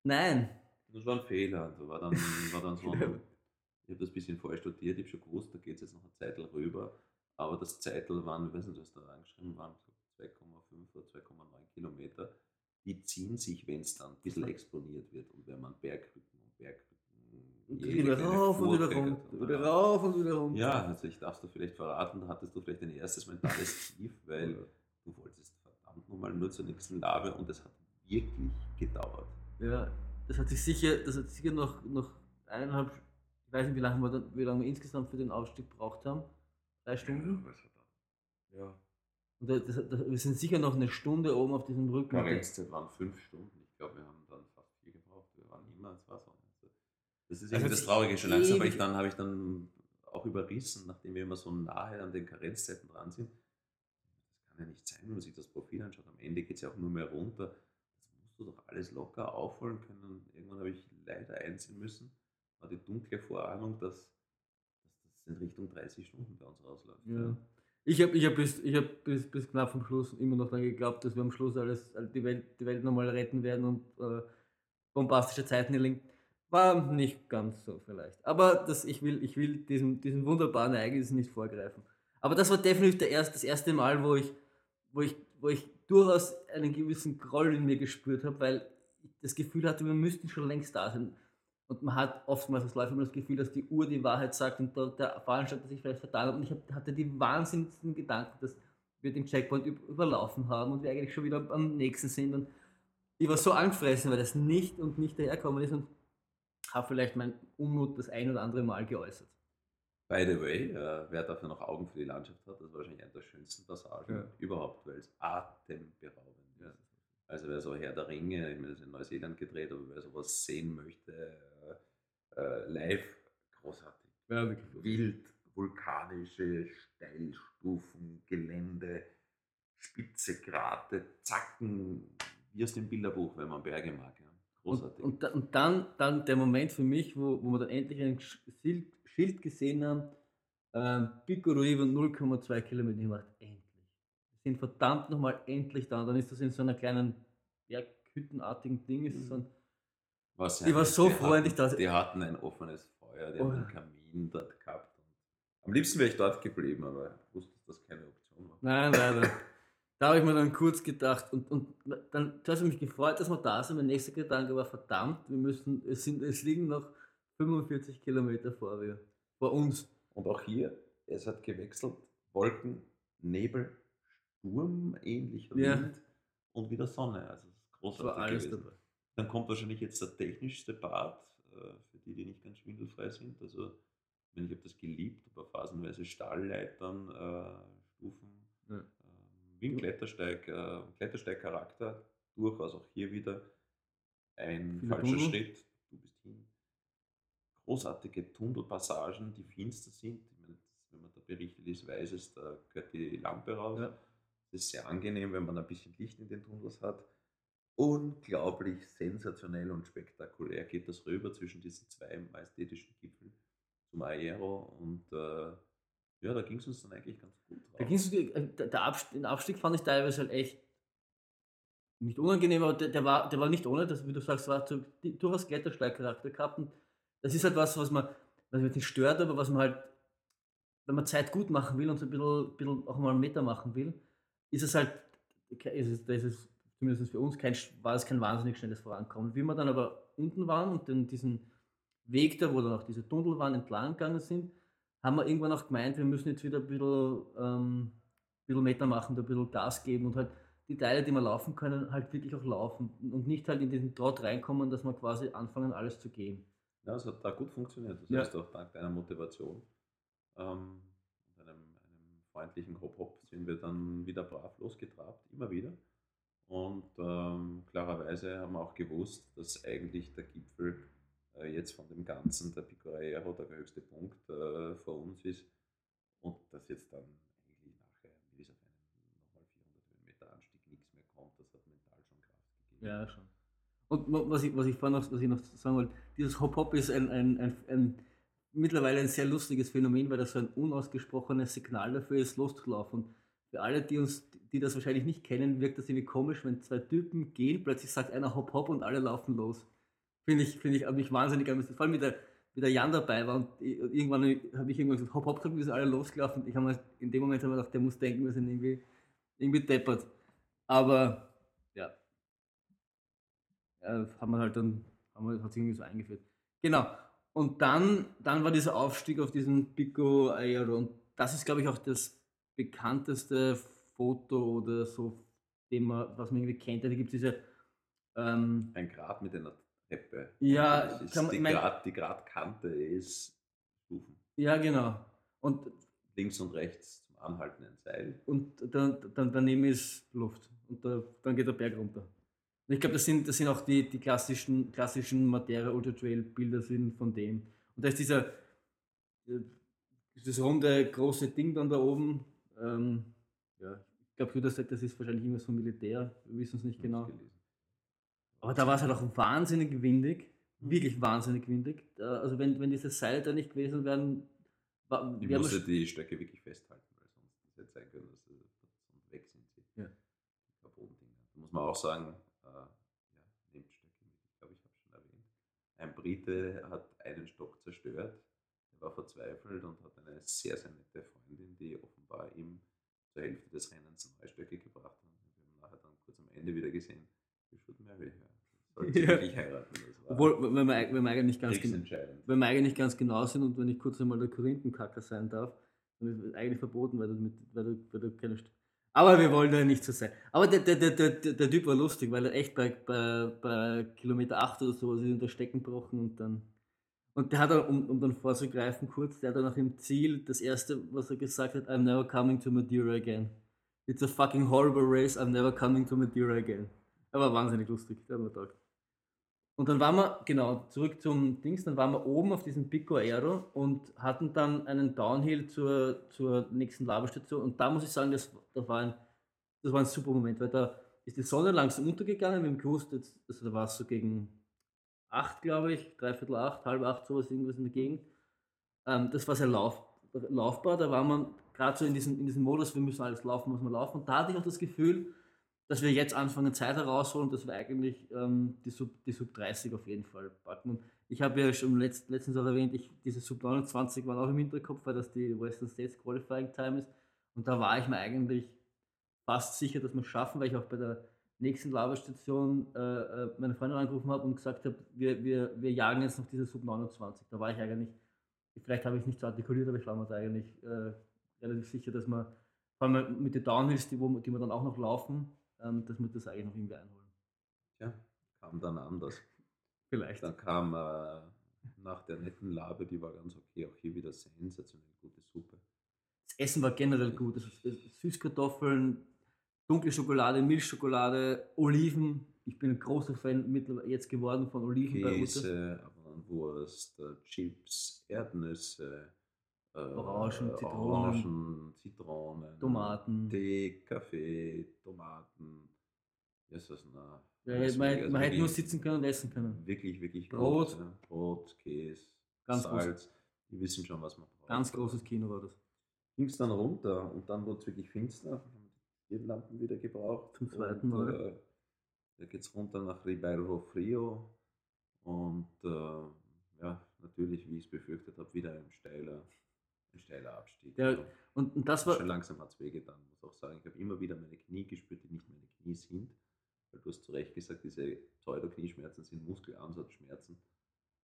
Nein. Das war ein Fehler. Da war dann, war dann so ein, ich habe das ein bisschen vorher studiert, ich habe schon gewusst, da geht es jetzt noch ein Zeitel rüber. Aber das Zeitel waren, ich weiß nicht, was da angeschrieben waren, so Ufer, 2,9 Kilometer, die ziehen sich, wenn es dann ein bisschen exponiert wird und wenn man Bergrücken und Bergrücken Und wieder rauf und wieder runter, wieder rauf und wieder runter. Ja, also ich darf dir vielleicht verraten, da hattest du vielleicht ein erstes mentales Tief, weil du wolltest verdammt nochmal nur zur nächsten Labe und es hat wirklich gedauert. Ja, das hat sich sicher, das hat sicher noch, noch eineinhalb, ich weiß nicht, wie lange wir, wie lange wir insgesamt für den Aufstieg gebraucht haben. Drei Stunden. Ja, Und da- das, das, wir sind sicher noch eine Stunde oben auf diesem Rücken. Karenzzeit waren fünf Stunden. Ich glaube, wir haben dann fast vier gebraucht. Wir waren immer ins Wasser. Also, Das ist Also das Traurige. Schon langsam habe ich dann, habe ich dann auch überrissen, nachdem wir immer so nahe an den Karenzzeiten dran sind. Das kann ja nicht sein, wenn man sich das Profil anschaut. Am Ende geht es ja auch nur mehr runter. Das musst du doch alles locker aufholen können. Und irgendwann habe ich leider einsehen müssen, war die dunkle Vorahnung, dass, dass das in Richtung 30 Stunden bei uns rausläuft. Ja. Ich habe ich hab bis, hab bis, bis knapp vom Schluss immer noch daran geglaubt, dass wir am Schluss alles, die Welt, die Welt nochmal retten werden und äh, bombastische Zeiten erlingen. War nicht ganz so vielleicht. Aber das, ich will, ich will diesem, diesem wunderbaren Ereignis nicht vorgreifen. Aber das war definitiv der erst, das erste Mal, wo ich, wo, ich, wo ich durchaus einen gewissen Groll in mir gespürt habe, weil ich das Gefühl hatte, wir müssten schon längst da sein. Und man hat oftmals als Läufer immer das Gefühl, dass die Uhr die Wahrheit sagt und der, der Veranstalter sich vielleicht vertan hat. Und ich hatte die wahnsinnigsten Gedanken, dass wir den Checkpoint üb- überlaufen haben und wir eigentlich schon wieder am nächsten sind. Und ich war so angefressen, weil das nicht und nicht daherkommen ist und habe vielleicht meinen Unmut das ein oder andere Mal geäußert. By the way, äh, wer dafür noch Augen für die Landschaft hat, das war wahrscheinlich eine der schönsten Passagen Ja. überhaupt, weil es atemberaubend ist. Also wer so Herr der Ringe, ich meine, das ist in Neuseeland gedreht, aber wer sowas sehen möchte, äh, live, großartig. Ja, wirklich. Wild, vulkanische Steilstufen, Gelände, spitze Grate, Zacken, wie aus dem Bilderbuch, wenn man Berge mag. Ja. Und, Großartig. und, da- und dann, dann der Moment für mich, wo, wo wir dann endlich ein Sch- Schild, Schild gesehen haben, ähm, Pico Riva 0,2 Kilometer. Ich dachte, endlich. Wir sind verdammt nochmal endlich da. Und dann ist das in so einer kleinen Berghüttenartigen Ding. Ist so ein, Was Ich war so die froh, hatten, da- Die hatten ein offenes Feuer, die Oh. haben einen Kamin dort gehabt. Am liebsten wäre ich dort geblieben, aber ich wusste, dass das keine Option war. nein, leider. da habe ich mir dann kurz gedacht und, und dann habe ich mich gefreut, dass wir da sind. Mein nächster Gedanke war, verdammt, wir müssen, es, sind, es liegen noch 45 Kilometer vor, wir, vor uns. Und auch hier, es hat gewechselt, Wolken, Nebel, Sturm, ähnlicher Ja. Wind und wieder Sonne. Also es ist Es großartig war alles gewesen. dabei. Dann kommt wahrscheinlich jetzt der technischste Part, äh, für die, die nicht ganz schwindelfrei sind. Also, ich, meine, ich habe das geliebt, aber phasenweise Stahlleitern, äh, Stufen, Ja. ähm, wie ein Klettersteig, äh, Klettersteigcharakter, durchaus auch hier wieder ein Viele falscher Tunnel. Schritt. Du bist hin. Großartige Tunnelpassagen, die finster sind. Meine, wenn man da berichtet ist, weiß es, da gehört die Lampe raus. Ja. Das ist sehr angenehm, wenn man ein bisschen Licht in den Tunnels hat. Unglaublich sensationell und spektakulär geht das rüber zwischen diesen zwei majestätischen Gipfeln zum Aero und äh, ja, da ging es uns dann eigentlich ganz gut Da drauf. ging's, äh, der Abstieg, den Abstieg fand ich teilweise halt echt nicht unangenehm, aber der, der, war, der war nicht ohne, das, wie du sagst, war zu, die, durchaus Klettersteigcharakter gehabt. Und das ist halt was, was man, was mich nicht stört, aber was man halt, wenn man Zeit gut machen will und so ein bisschen, bisschen auch mal einen Meter machen will, ist es halt, ist es, da ist es zumindest für uns kein, war es kein wahnsinnig schnelles Vorankommen. Wie wir dann aber unten waren und dann diesen Weg da, wo dann auch diese Tunnel waren, entlang gegangen sind, haben wir irgendwann auch gemeint, wir müssen jetzt wieder ein bisschen, ähm, bisschen Meter machen, da ein bisschen Gas geben und halt die Teile, die wir laufen können, halt wirklich auch laufen und nicht halt in diesen Trott reinkommen, dass wir quasi anfangen, alles zu geben. Ja, es hat da gut funktioniert. Das Ja. heißt auch dank deiner Motivation ähm, und einem, einem freundlichen Hop-Hop sind wir dann wieder brav losgetrabt, immer wieder. Und ähm, klarerweise haben wir auch gewusst, dass eigentlich der Gipfel äh, jetzt von dem Ganzen, der Piccoreiro, der höchste Punkt äh, vor uns ist. Und dass jetzt dann eigentlich nachher, es auf nochmal 400 Höhenmeter Anstieg nichts mehr kommt, das hat mental schon Kraft gegeben. Ja, schon. Und wa- was ich, was ich vorhin noch, was ich noch sagen wollte, dieses Hop-Hop ist ein, ein, ein, ein, mittlerweile ein sehr lustiges Phänomen, weil das so ein unausgesprochenes Signal dafür ist, loszulaufen. Für alle, die uns, die das wahrscheinlich nicht kennen, wirkt das irgendwie komisch, wenn zwei Typen gehen, plötzlich sagt einer Hop-Hop und alle laufen los. Finde ich, finde ich, mich wahnsinnig amüsiert. Vor allem mit der, wie der Jan dabei war und irgendwann habe ich irgendwann gesagt, Hop Hop gesagt, wir sind alle losgelaufen. Ich habe in dem Moment habe ich gedacht, der muss denken, wir sind irgendwie, irgendwie deppert. Aber ja. ja haben wir halt dann, haben wir, hat sich irgendwie so eingeführt. Genau. Und dann, dann war dieser Aufstieg auf diesen Pico Aero. Und das ist, glaube ich, auch das bekannteste Foto oder so, den man, was man irgendwie kennt. Da gibt es diese. Ähm, Ein Grad mit einer Treppe. Ja, das ist kann man- die, mein- Grad, die Gradkante ist Stufen. ja, genau. Und, Links und rechts zum Anhalten ein Seil. und dann, dann daneben ist Luft. Und da, dann geht der Berg runter. Und ich glaube, das sind, das sind auch die, die klassischen, klassischen Matera Ultra Trail Bilder sind von dem. Und da ist dieser, äh, das runde große Ding dann da oben. Ähm, ja, ich glaube, das, das ist wahrscheinlich irgendwas vom Militär. Wir wissen es nicht genau. gelesen. Aber da war es halt auch wahnsinnig windig. Wirklich wahnsinnig windig. Also wenn, wenn diese Seile da nicht gewesen wären, war, Ich wir musste die Stöcke wirklich festhalten, weil sonst das hätte sein können, dass sie weg sind. Sie. Ja. Die Carbon-Dinger. Da muss man auch sagen, äh, ja, nehmt Stöcke mit. Ich glaube, ich habe schon erwähnt. Ein Brite hat einen Stock zerstört. War verzweifelt und hat eine sehr, sehr nette Freundin, die offenbar ihm zur Hälfte des Rennens neue Stöcke gebracht hat. Wir haben nachher dann kurz am Ende wieder gesehen, you should marry her. Sollte Ja. wirklich heiraten. Obwohl, wenn wir, wenn wir eigentlich ganz genau, wenn wir eigentlich ganz genau sind und wenn ich kurz einmal der Korinthenkacker sein darf, dann ist es eigentlich verboten, weil du, mit, weil du, weil du keine Aber wir wollen da nicht so sein. Aber der, der, der, der, der Typ war lustig, weil er echt bei, bei, bei Kilometer 8 oder so ist in der Stecken gebrochen und dann. Und der hat, auch, um, um dann vorzugreifen kurz, der hat dann nach dem Ziel das erste, was er gesagt hat, I'm never coming to Madeira again. It's a fucking horrible race, I'm never coming to Madeira again. Er war wahnsinnig lustig, der hat mir gedacht. Und dann waren wir, genau, zurück zum Dings, dann waren wir oben auf diesem Pico Aero und hatten dann einen Downhill zur, zur nächsten Labestation. Und da muss ich sagen, das, das, war ein, das war ein super Moment, weil da ist die Sonne langsam untergegangen. Wir haben gewusst, jetzt, also da war es so gegen acht, glaube ich, dreiviertel acht, halb acht, sowas, irgendwas in der Gegend. Ähm, das war sehr lauf, laufbar, da war man gerade so in diesem, in diesem Modus, wir müssen alles laufen, muss man laufen. Und da hatte ich auch das Gefühl, dass wir jetzt anfangen, Zeit herausholen, dass wir eigentlich ähm, die, Sub, die Sub 30 auf jeden Fall packen. Und ich habe ja schon letzt, letztens auch erwähnt, ich, diese Sub 29 waren auch im Hinterkopf, weil das die Western States Qualifying Time ist. Und da war ich mir eigentlich fast sicher, dass wir es schaffen, weil ich auch bei der nächsten Laberstation äh, äh, meine Freundin angerufen habe und gesagt habe, wir, wir, wir jagen jetzt noch diese Sub 29. Da war ich eigentlich, vielleicht habe ich nicht so artikuliert, aber ich war mir eigentlich äh, relativ sicher, dass wir, vor allem mit den Downhills, die, wo, die wir dann auch noch laufen, ähm, dass wir das eigentlich noch irgendwie einholen. Tja, kam dann anders. Vielleicht. Dann kam äh, nach der netten Labe, die war ganz okay, auch hier wieder sensationell gute Suppe. Das Essen war generell gut. Also, Süßkartoffeln, dunkle Schokolade, Milchschokolade, Oliven. Ich bin ein großer Fan mittlerweile jetzt geworden von Oliven bei. Käse, Wurst, äh, Chips, Erdnüsse, äh, Orangen, Zitronen. Orangen, Zitronen, Tomaten. Tee, Kaffee, Tomaten. Ist das na, Ja, man, also man hätte nur sitzen können und essen können. Wirklich, wirklich Brot. gut. Ja. Brot, Käse, Ganz Salz. Wir wissen schon, was man braucht. Ganz großes Kino war das. ging es dann runter und dann wurde es wirklich finster. Lampen wieder gebraucht. Zum zweiten und, Mal. Äh, da geht es runter nach Ribeiro Frio und äh, ja, natürlich, wie ich es befürchtet habe, wieder ein steiler, ein steiler Abstieg. Der- Also, Und, und das war. schon langsam hat es wehgetan, muss auch sagen. Ich habe immer wieder meine Knie gespürt, die nicht meine Knie sind. Weil du hast zu Recht gesagt, diese Pseudo-Knieschmerzen sind Muskelansatzschmerzen.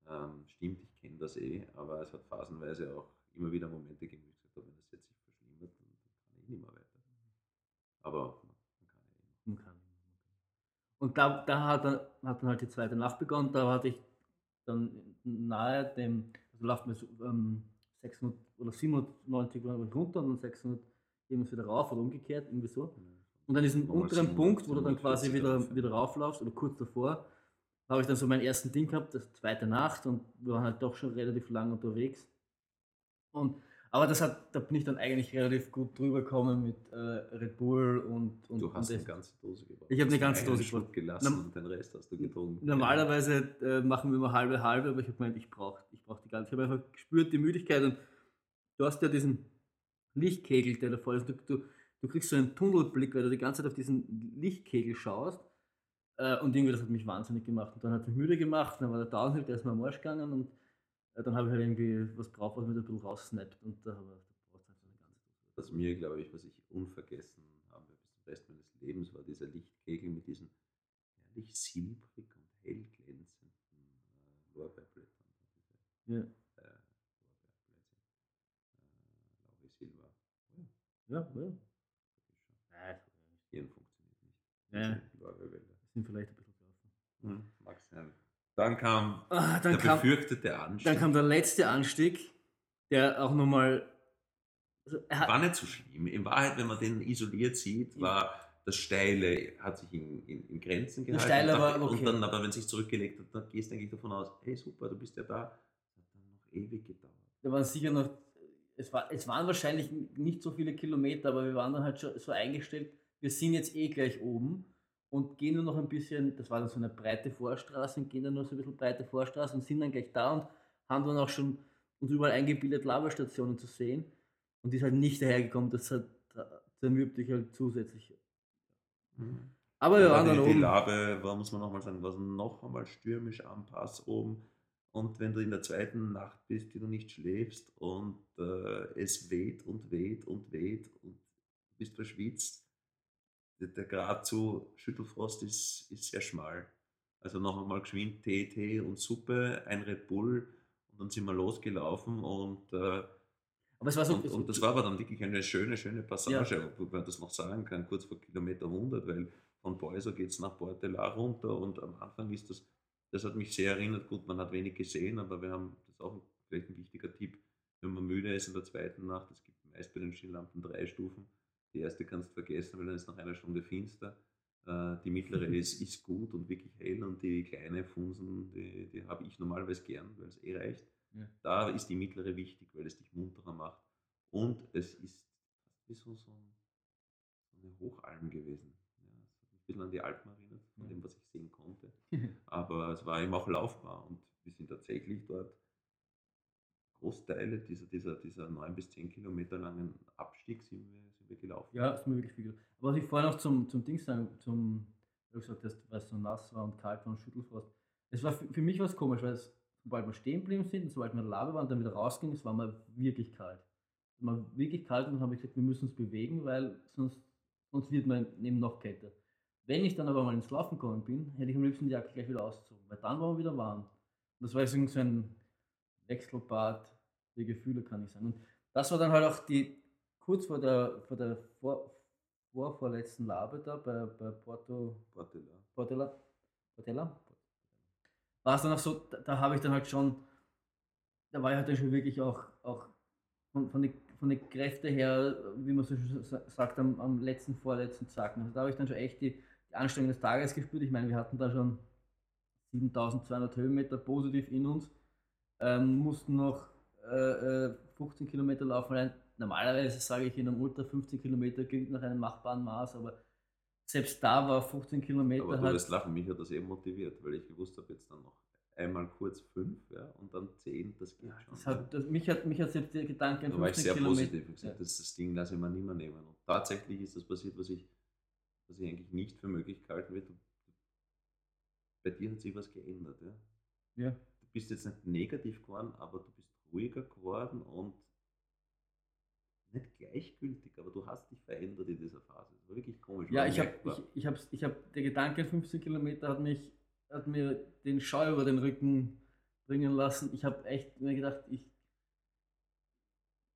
Ähm, stimmt, ich kenne das eh, aber es hat phasenweise auch immer wieder Momente gegeben, wo ich gesagt habe, wenn das jetzt sich verschlimmert, dann kann ich nicht mehr weiter. Aber man kann ja eh noch. Man kann. Und da, da hat, dann, hat dann halt die zweite Nacht begonnen. Da hatte ich dann nahe dem, also läuft mir so, ähm, 600 oder 790 war ich runter und dann 600 irgendwas wieder rauf oder umgekehrt, irgendwie so. Und an diesem Nochmal unteren 700, Punkt, wo du dann quasi 740 wieder, wieder rauflaufst oder kurz davor, habe ich dann so meinen ersten Ding gehabt, das zweite Nacht und wir waren halt doch schon relativ lang unterwegs. Und, aber das hat, da bin ich dann eigentlich relativ gut drüber gekommen mit äh, Red Bull und, und Du hast und eine ganze Dose gebraucht. Ich habe eine ganze Dose gebraucht. gelassen Norm- und den Rest hast du getrunken. Normalerweise äh, machen wir immer halbe halbe, aber ich habe gemeint, ich brauche ich brauch die ganze. Ich habe einfach gespürt die Müdigkeit und du hast ja diesen Lichtkegel, der da vor ist. Du, du, du kriegst so einen Tunnelblick, weil du die ganze Zeit auf diesen Lichtkegel schaust. Äh, und irgendwie, das hat mich wahnsinnig gemacht. Und dann hat es mich müde gemacht, dann war der Downhill, der ist mir am Arsch gegangen und dann habe ich halt irgendwie was braucht, was mir da ein bisschen raussnappt. Und da habe ich brauchst du einfach eine ganze Dose. was mir, glaube ich, was ich unvergessen habe bis zum Rest meines Lebens war dieser Lichtkegel mit diesen herrlich silbrig und hell glänzenden äh, Lorbeerblättern. Ja. Äh, Lorbeerblätter. Äh, Silva. Ja, ja. Das Hirn funktioniert nicht. Ja. Lorbeerwälder. Sind vielleicht ein bisschen gelaufen. Hm, mag sein. Dann kam Ah, dann, der kam, befürchtete Anstieg. dann kam der letzte Anstieg, der auch nochmal. Also war nicht so schlimm. In Wahrheit, wenn man den isoliert sieht, war das Steile, hat sich in, in, in Grenzen gehalten. Steile und, war dann, okay. und dann, aber wenn es sich zurückgelegt hat, dann gehst du eigentlich davon aus, hey super, du bist ja da. Das hat dann noch ewig gedauert. da waren sicher noch. Es, war, es waren wahrscheinlich nicht so viele Kilometer, aber wir waren dann halt schon so eingestellt, wir sind jetzt eh gleich oben und gehen nur noch ein bisschen, das war dann so eine breite Vorstraße und gehen dann nur so ein bisschen breite Vorstraße und sind dann gleich da und haben dann auch schon uns überall eingebildet, Laberstationen zu sehen. Und die ist halt nicht dahergekommen, das hat zermürbt dich halt zusätzlich. Aber wir Ja, waren die, dann die oben. Labe, war, muss man nochmal sagen, war noch einmal stürmisch am Pass oben. Und wenn du in der zweiten Nacht bist, die du nicht schläfst und äh, es weht und weht und weht und bist verschwitzt, der, Grad zu Schüttelfrost ist, ist sehr schmal. Also noch einmal geschwind Tee, Tee und Suppe, ein Red Bull und dann sind wir losgelaufen und äh, Aber es war so. und, und das war aber dann wirklich eine schöne, schöne Passage, wo man das noch sagen kann, kurz vor Kilometer 100, weil von Boiso geht es nach Portelar runter und am Anfang ist das, das hat mich sehr erinnert, gut, man hat wenig gesehen, aber wir haben, das ist auch vielleicht ein wichtiger Tipp, wenn man müde ist in der zweiten Nacht, es gibt meist bei den Skillampen drei Stufen, die erste kannst du vergessen, weil dann ist nach einer Stunde finster, Äh, die mittlere ist, ist gut und wirklich hell und die kleine Funsen, die, die habe ich normalerweise gern, weil es eh reicht. Ja. Da ist die mittlere wichtig, weil es dich munterer macht. Und es ist wie so, so, ein, so eine Hochalm gewesen. Ja, ein bisschen an die Alpen erinnert, von Ja. dem, was ich sehen konnte. Aber es war eben auch laufbar und wir sind tatsächlich dort Großteile dieser, dieser, dieser 9 bis 10 Kilometer langen Abstieg sind wir, sind wir gelaufen. Ja, ist mir wirklich viel. Aber was ich vorher noch zum, zum Ding sagen, zum, du gesagt hast, weil es so nass war und kalt war und Schüttelfrost. Es war für, für mich was komisch, weil es, sobald wir stehen geblieben sind und sobald wir in der Labe waren und dann wieder rausgingen, es war mal wirklich kalt. Es war wirklich kalt und dann habe ich gesagt, wir müssen uns bewegen, weil sonst, sonst wird man eben noch kälter. Wenn ich dann aber mal ins Laufen gekommen bin, hätte ich am liebsten die Jacke gleich wieder ausgezogen, weil dann war man wieder warm. Das war so ein Wechselbad der Gefühle, kann ich sagen. Und das war dann halt auch die, kurz vor der, vor der vor, vor, vorletzten Labe da bei, bei Porto, Portelar. Portela, Portela, war es dann auch so, da, da habe ich dann halt schon, da war ich halt dann schon wirklich auch, auch von, von den von den Kräften her, wie man so sagt, am, am letzten, vorletzten Zacken. Also da habe ich dann schon echt die, die Anstrengung des Tages gespürt. Ich meine, wir hatten da schon 7200 Höhenmeter positiv in uns, ähm, mussten noch äh, äh, 15 Kilometer laufen. Allein, normalerweise sage ich in einem Ultra 15 Kilometer gilt nach einem machbaren Maß, aber selbst da war 15 Kilometer Aber du halt. wirst lachen, mich hat das eben motiviert, weil ich gewusst habe, jetzt dann noch einmal kurz fünf ja, und dann zehn, das geht schon. Das hat, das, mich, hat, mich hat selbst der Gedanke an da war ich 15 sehr Kilometer. positiv. Gesagt, Ja. das, das Ding lasse ich mir nicht mehr nehmen. Und tatsächlich ist das passiert, was ich, was ich eigentlich nicht für möglich gehalten wird. Bei dir hat sich was geändert. Ja? Ja. Du bist jetzt nicht negativ geworden, aber du bist ruhiger geworden und nicht gleichgültig, aber du hast dich verändert in dieser Phase. Das war wirklich komisch. Ja, ich habe, ich, ich habe, ich hab, der Gedanke an 15 Kilometer hat mich, hat mir den Scheu über den Rücken bringen lassen. Ich habe echt mir gedacht, ich,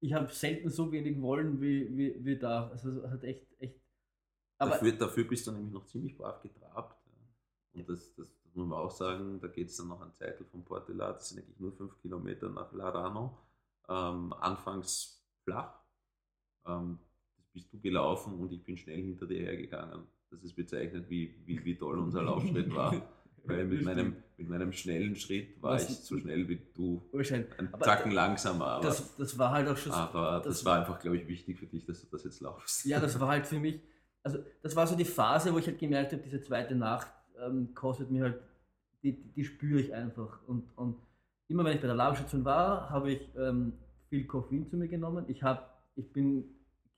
ich habe selten so wenig wollen wie, wie, wie da. Also hat echt, echt. Aber dafür, dafür bist du nämlich noch ziemlich brav getrabt. Und das, das, das muss man auch sagen, da geht es dann noch an Zeitel von Portelat, das sind eigentlich nur fünf Kilometer nach Larano. Ähm, anfangs flach. Ähm, das bist du gelaufen und ich bin schnell hinter dir hergegangen. Das ist bezeichnet, wie, wie, wie toll unser Laufschritt war. Weil mit meinem, mit meinem schnellen Schritt war Was- ich so schnell wie du. wahrscheinlich. Ein Aber Zacken langsamer, aber, Das, das war halt auch schon. aber das, das- war einfach, glaube ich, wichtig für dich, dass du das jetzt laufst. Ja, das war halt für mich, also das war so die Phase, wo ich halt gemerkt habe, diese zweite Nacht ähm, kostet mir halt, die, die, spüre ich einfach. Und, und immer wenn ich bei der Labstation war, habe ich ähm, viel Koffein zu mir genommen. Ich, hab, ich bin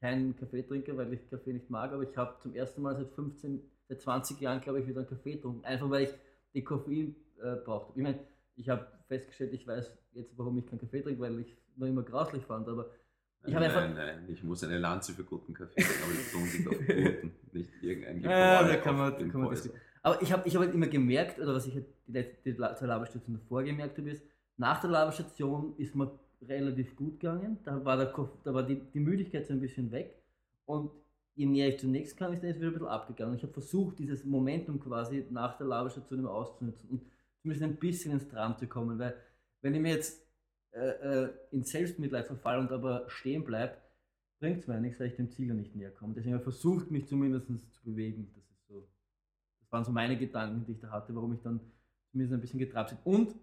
kein Kaffeetrinker, weil ich Kaffee nicht mag, aber ich habe zum ersten Mal seit 15, seit 20 Jahren, glaube ich, wieder einen Kaffee getrunken. Einfach weil ich die Koffein äh, brauchte. Ich meine, ich habe festgestellt, ich weiß jetzt, warum ich keinen Kaffee trinke, weil ich noch immer grauslich fand, aber Ich Nein, nein, nein, ich muss eine Lanze für guten Kaffee, aber ich unbedingt auf guten, nicht irgendein Ja, da kann man, da kann man das, aber ich habe ich hab halt immer gemerkt, oder was ich halt die, letzte, zwei Laberstation davor gemerkt habe, ist, nach der Laberstation ist mir relativ gut gegangen. Da war, der, Kopf- da war die, die Müdigkeit so ein bisschen weg. Und je näher ich zunächst kam, ist dann wieder ein bisschen abgegangen. Ich habe versucht, dieses Momentum quasi nach der Laberstation immer auszunutzen und zumindest ein bisschen ins Tram zu kommen. Weil, wenn ich mir jetzt äh, äh, in Selbstmitleid verfalle und aber stehen bleibe, bringt es mir nichts, weil ich dem Ziel nicht näher komme. Deswegen habe ich versucht, mich zumindest zu bewegen. Das waren so meine Gedanken, die ich da hatte, warum ich dann zumindest ein bisschen getrabt bin. Und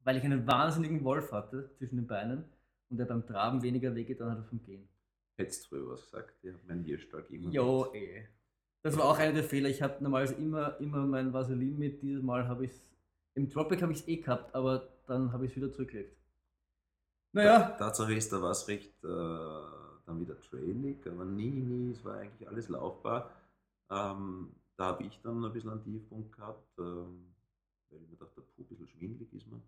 weil ich einen wahnsinnigen Wolf hatte zwischen den Beinen und der beim Traben weniger wehgetan hat als beim Gehen. Hättest du früher was gesagt? Ja, mein Hirschtag immer. Jo, mit. eh. Das war auch einer der Fehler. Ich habe normalerweise immer, immer mein Vaseline mit. Dieses Mal habe ich es. Im Tropic habe ich es eh gehabt, aber dann habe ich es wieder zurückgelegt. Naja, Tatsache ist, da war es recht äh, dann wieder trailig, aber nie, nie, es war eigentlich alles laufbar. Ähm, da habe ich dann ein bisschen einen Tiefpunkt gehabt, ähm, weil ich mir dachte, puh, ein bisschen schwindelig ist man.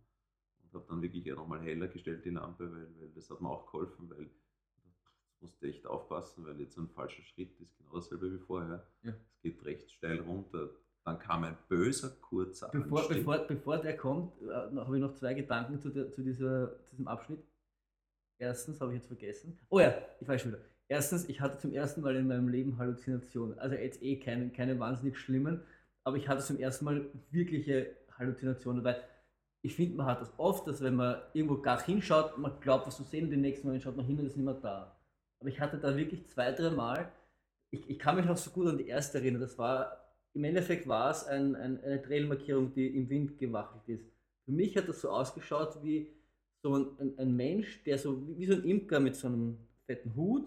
Und habe dann wirklich eher nochmal heller gestellt, die Lampe, weil, weil das hat mir auch geholfen, weil jetzt musst du echt aufpassen, weil jetzt ein falscher Schritt ist genau dasselbe wie vorher. Ja. Es geht recht steil runter. Dann kam ein böser, kurzer bevor, Anstieg. bevor, bevor der kommt, äh, habe ich noch zwei Gedanken zu, der, zu, dieser, zu diesem Abschnitt. Erstens habe ich jetzt vergessen. Oh ja, ich weiß schon wieder. Erstens, ich hatte zum ersten Mal in meinem Leben Halluzinationen. Also jetzt eh keine, keine wahnsinnig schlimmen, aber ich hatte zum ersten Mal wirkliche Halluzinationen, weil ich finde, man hat das oft, dass wenn man irgendwo gar hinschaut, man glaubt, was zu sehen und den nächsten Mal schaut man hin und ist nicht mehr da. Aber ich hatte da wirklich zwei, drei Mal, ich, ich kann mich noch so gut an die erste erinnern, das war, im Endeffekt war es ein, ein, eine Trailmarkierung, die im Wind gewackelt ist. Für mich hat das so ausgeschaut wie so ein, ein, Mensch, der so wie so ein Imker mit so einem fetten Hut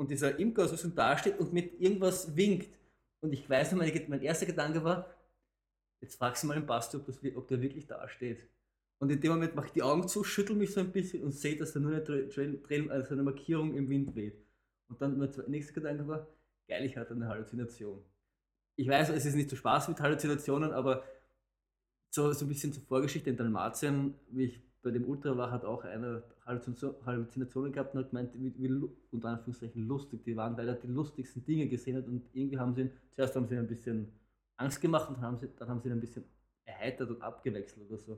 und dieser Imker so dasteht und mit irgendwas winkt. Und ich weiß noch, meine, mein erster Gedanke war, jetzt fragst du mal den Basti, ob, das, ob der wirklich da steht. Und in dem Moment mache ich die Augen zu, schüttel mich so ein bisschen und sehe, dass da nur eine, Tra Trail, also eine Markierung im Wind weht. Und dann mein nächster Gedanke war, geil, ich hatte eine Halluzination. Ich weiß, es ist nicht so Spaß mit Halluzinationen, aber so, so ein bisschen zur Vorgeschichte in Dalmatien, wie ich bei dem Ultra war, hat auch eine Halluzination, Halluzinationen gehabt und hat gemeint, wie, wie unter Anführungszeichen lustig die waren, weil er die lustigsten Dinge gesehen hat und irgendwie haben sie ihn, zuerst haben sie ihn ein bisschen Angst gemacht und haben sie, dann haben sie ihn ein bisschen erheitert und abgewechselt oder so.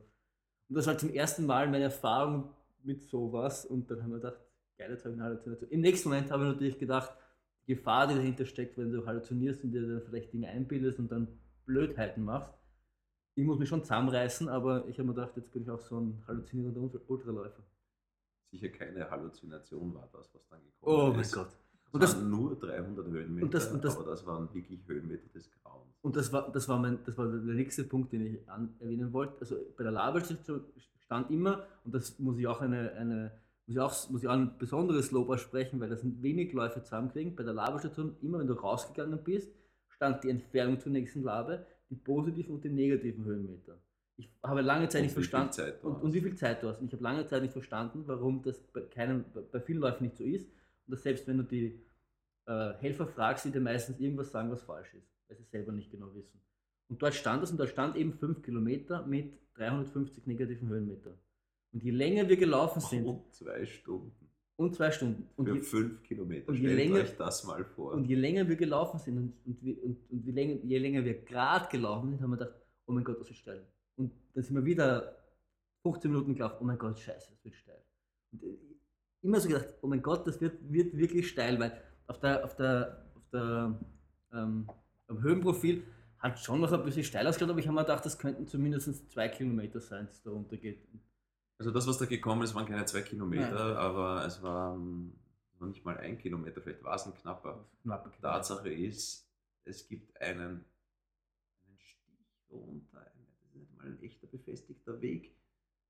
Und das war zum ersten Mal meine Erfahrung mit sowas und dann haben wir gedacht, geil, jetzt habe ich eine Halluzination. Im nächsten Moment habe ich natürlich gedacht, die Gefahr, die dahinter steckt, wenn du halluzinierst und dir dann vielleicht Dinge einbildest und dann Blödheiten machst. Ich muss mich schon zusammenreißen, aber ich habe mir gedacht, jetzt bin ich auch so ein halluzinierender Ultra- Ultraläufer. Sicher keine Halluzination war das, was dann gekommen Oh mein ist. Gott. Es Und das- waren nur 300 Höhenmeter, und das- und das- aber das waren wirklich Höhenmeter des Grauens. Und das war, das war, mein, das war der nächste Punkt, den ich an, erwähnen wollte. Also bei der Labelstation stand immer, und das muss ich auch, eine, eine, muss ich auch, muss ich auch ein besonderes Lob aussprechen, weil das sind wenig Läufe zusammenkriegen. Bei der Labelstation, immer wenn du rausgegangen bist, stand die Entfernung zur nächsten Labe, die positiven und die negativen Höhenmeter. Ich habe lange Zeit Und nicht verstanden. Zeit und, und wie viel Zeit du hast. Und ich habe lange Zeit nicht verstanden, warum das bei, keinem, bei vielen Läufen nicht so ist. Und dass selbst wenn du die äh, Helfer fragst, die dir meistens irgendwas sagen, was falsch ist, weil sie selber nicht genau wissen. Und dort stand es und da stand eben 5 Kilometer mit 350 negativen Höhenmeter. Und je länger wir gelaufen sind, Und zwei Stunden und zwei Stunden, und für je, fünf Kilometer. und je Stellt länger- euch das mal vor. und je länger wir gelaufen sind und, und, und, und je, länger, je länger wir gerade gelaufen sind, haben wir gedacht, oh mein Gott, das wird steil. Und dann sind wir wieder 15 Minuten gelaufen, oh mein Gott, scheiße, das wird steil. Und äh, immer so gedacht, oh mein Gott, das wird, wird wirklich steil, weil auf der, auf der, auf der ähm, am Höhenprofil hat schon noch ein bisschen steil ausgeschaut, aber ich habe mir gedacht, das könnten zumindest zwei Kilometer sein, dass es da runtergeht. Also das, was da gekommen ist, waren keine zwei Kilometer, Nein. aber es waren noch nicht mal ein Kilometer, vielleicht war es ein knapper. Knappe Kilometer. Tatsache ist, es gibt einen, einen Stich runter, ein- das ist nicht mal ein echter befestigter Weg.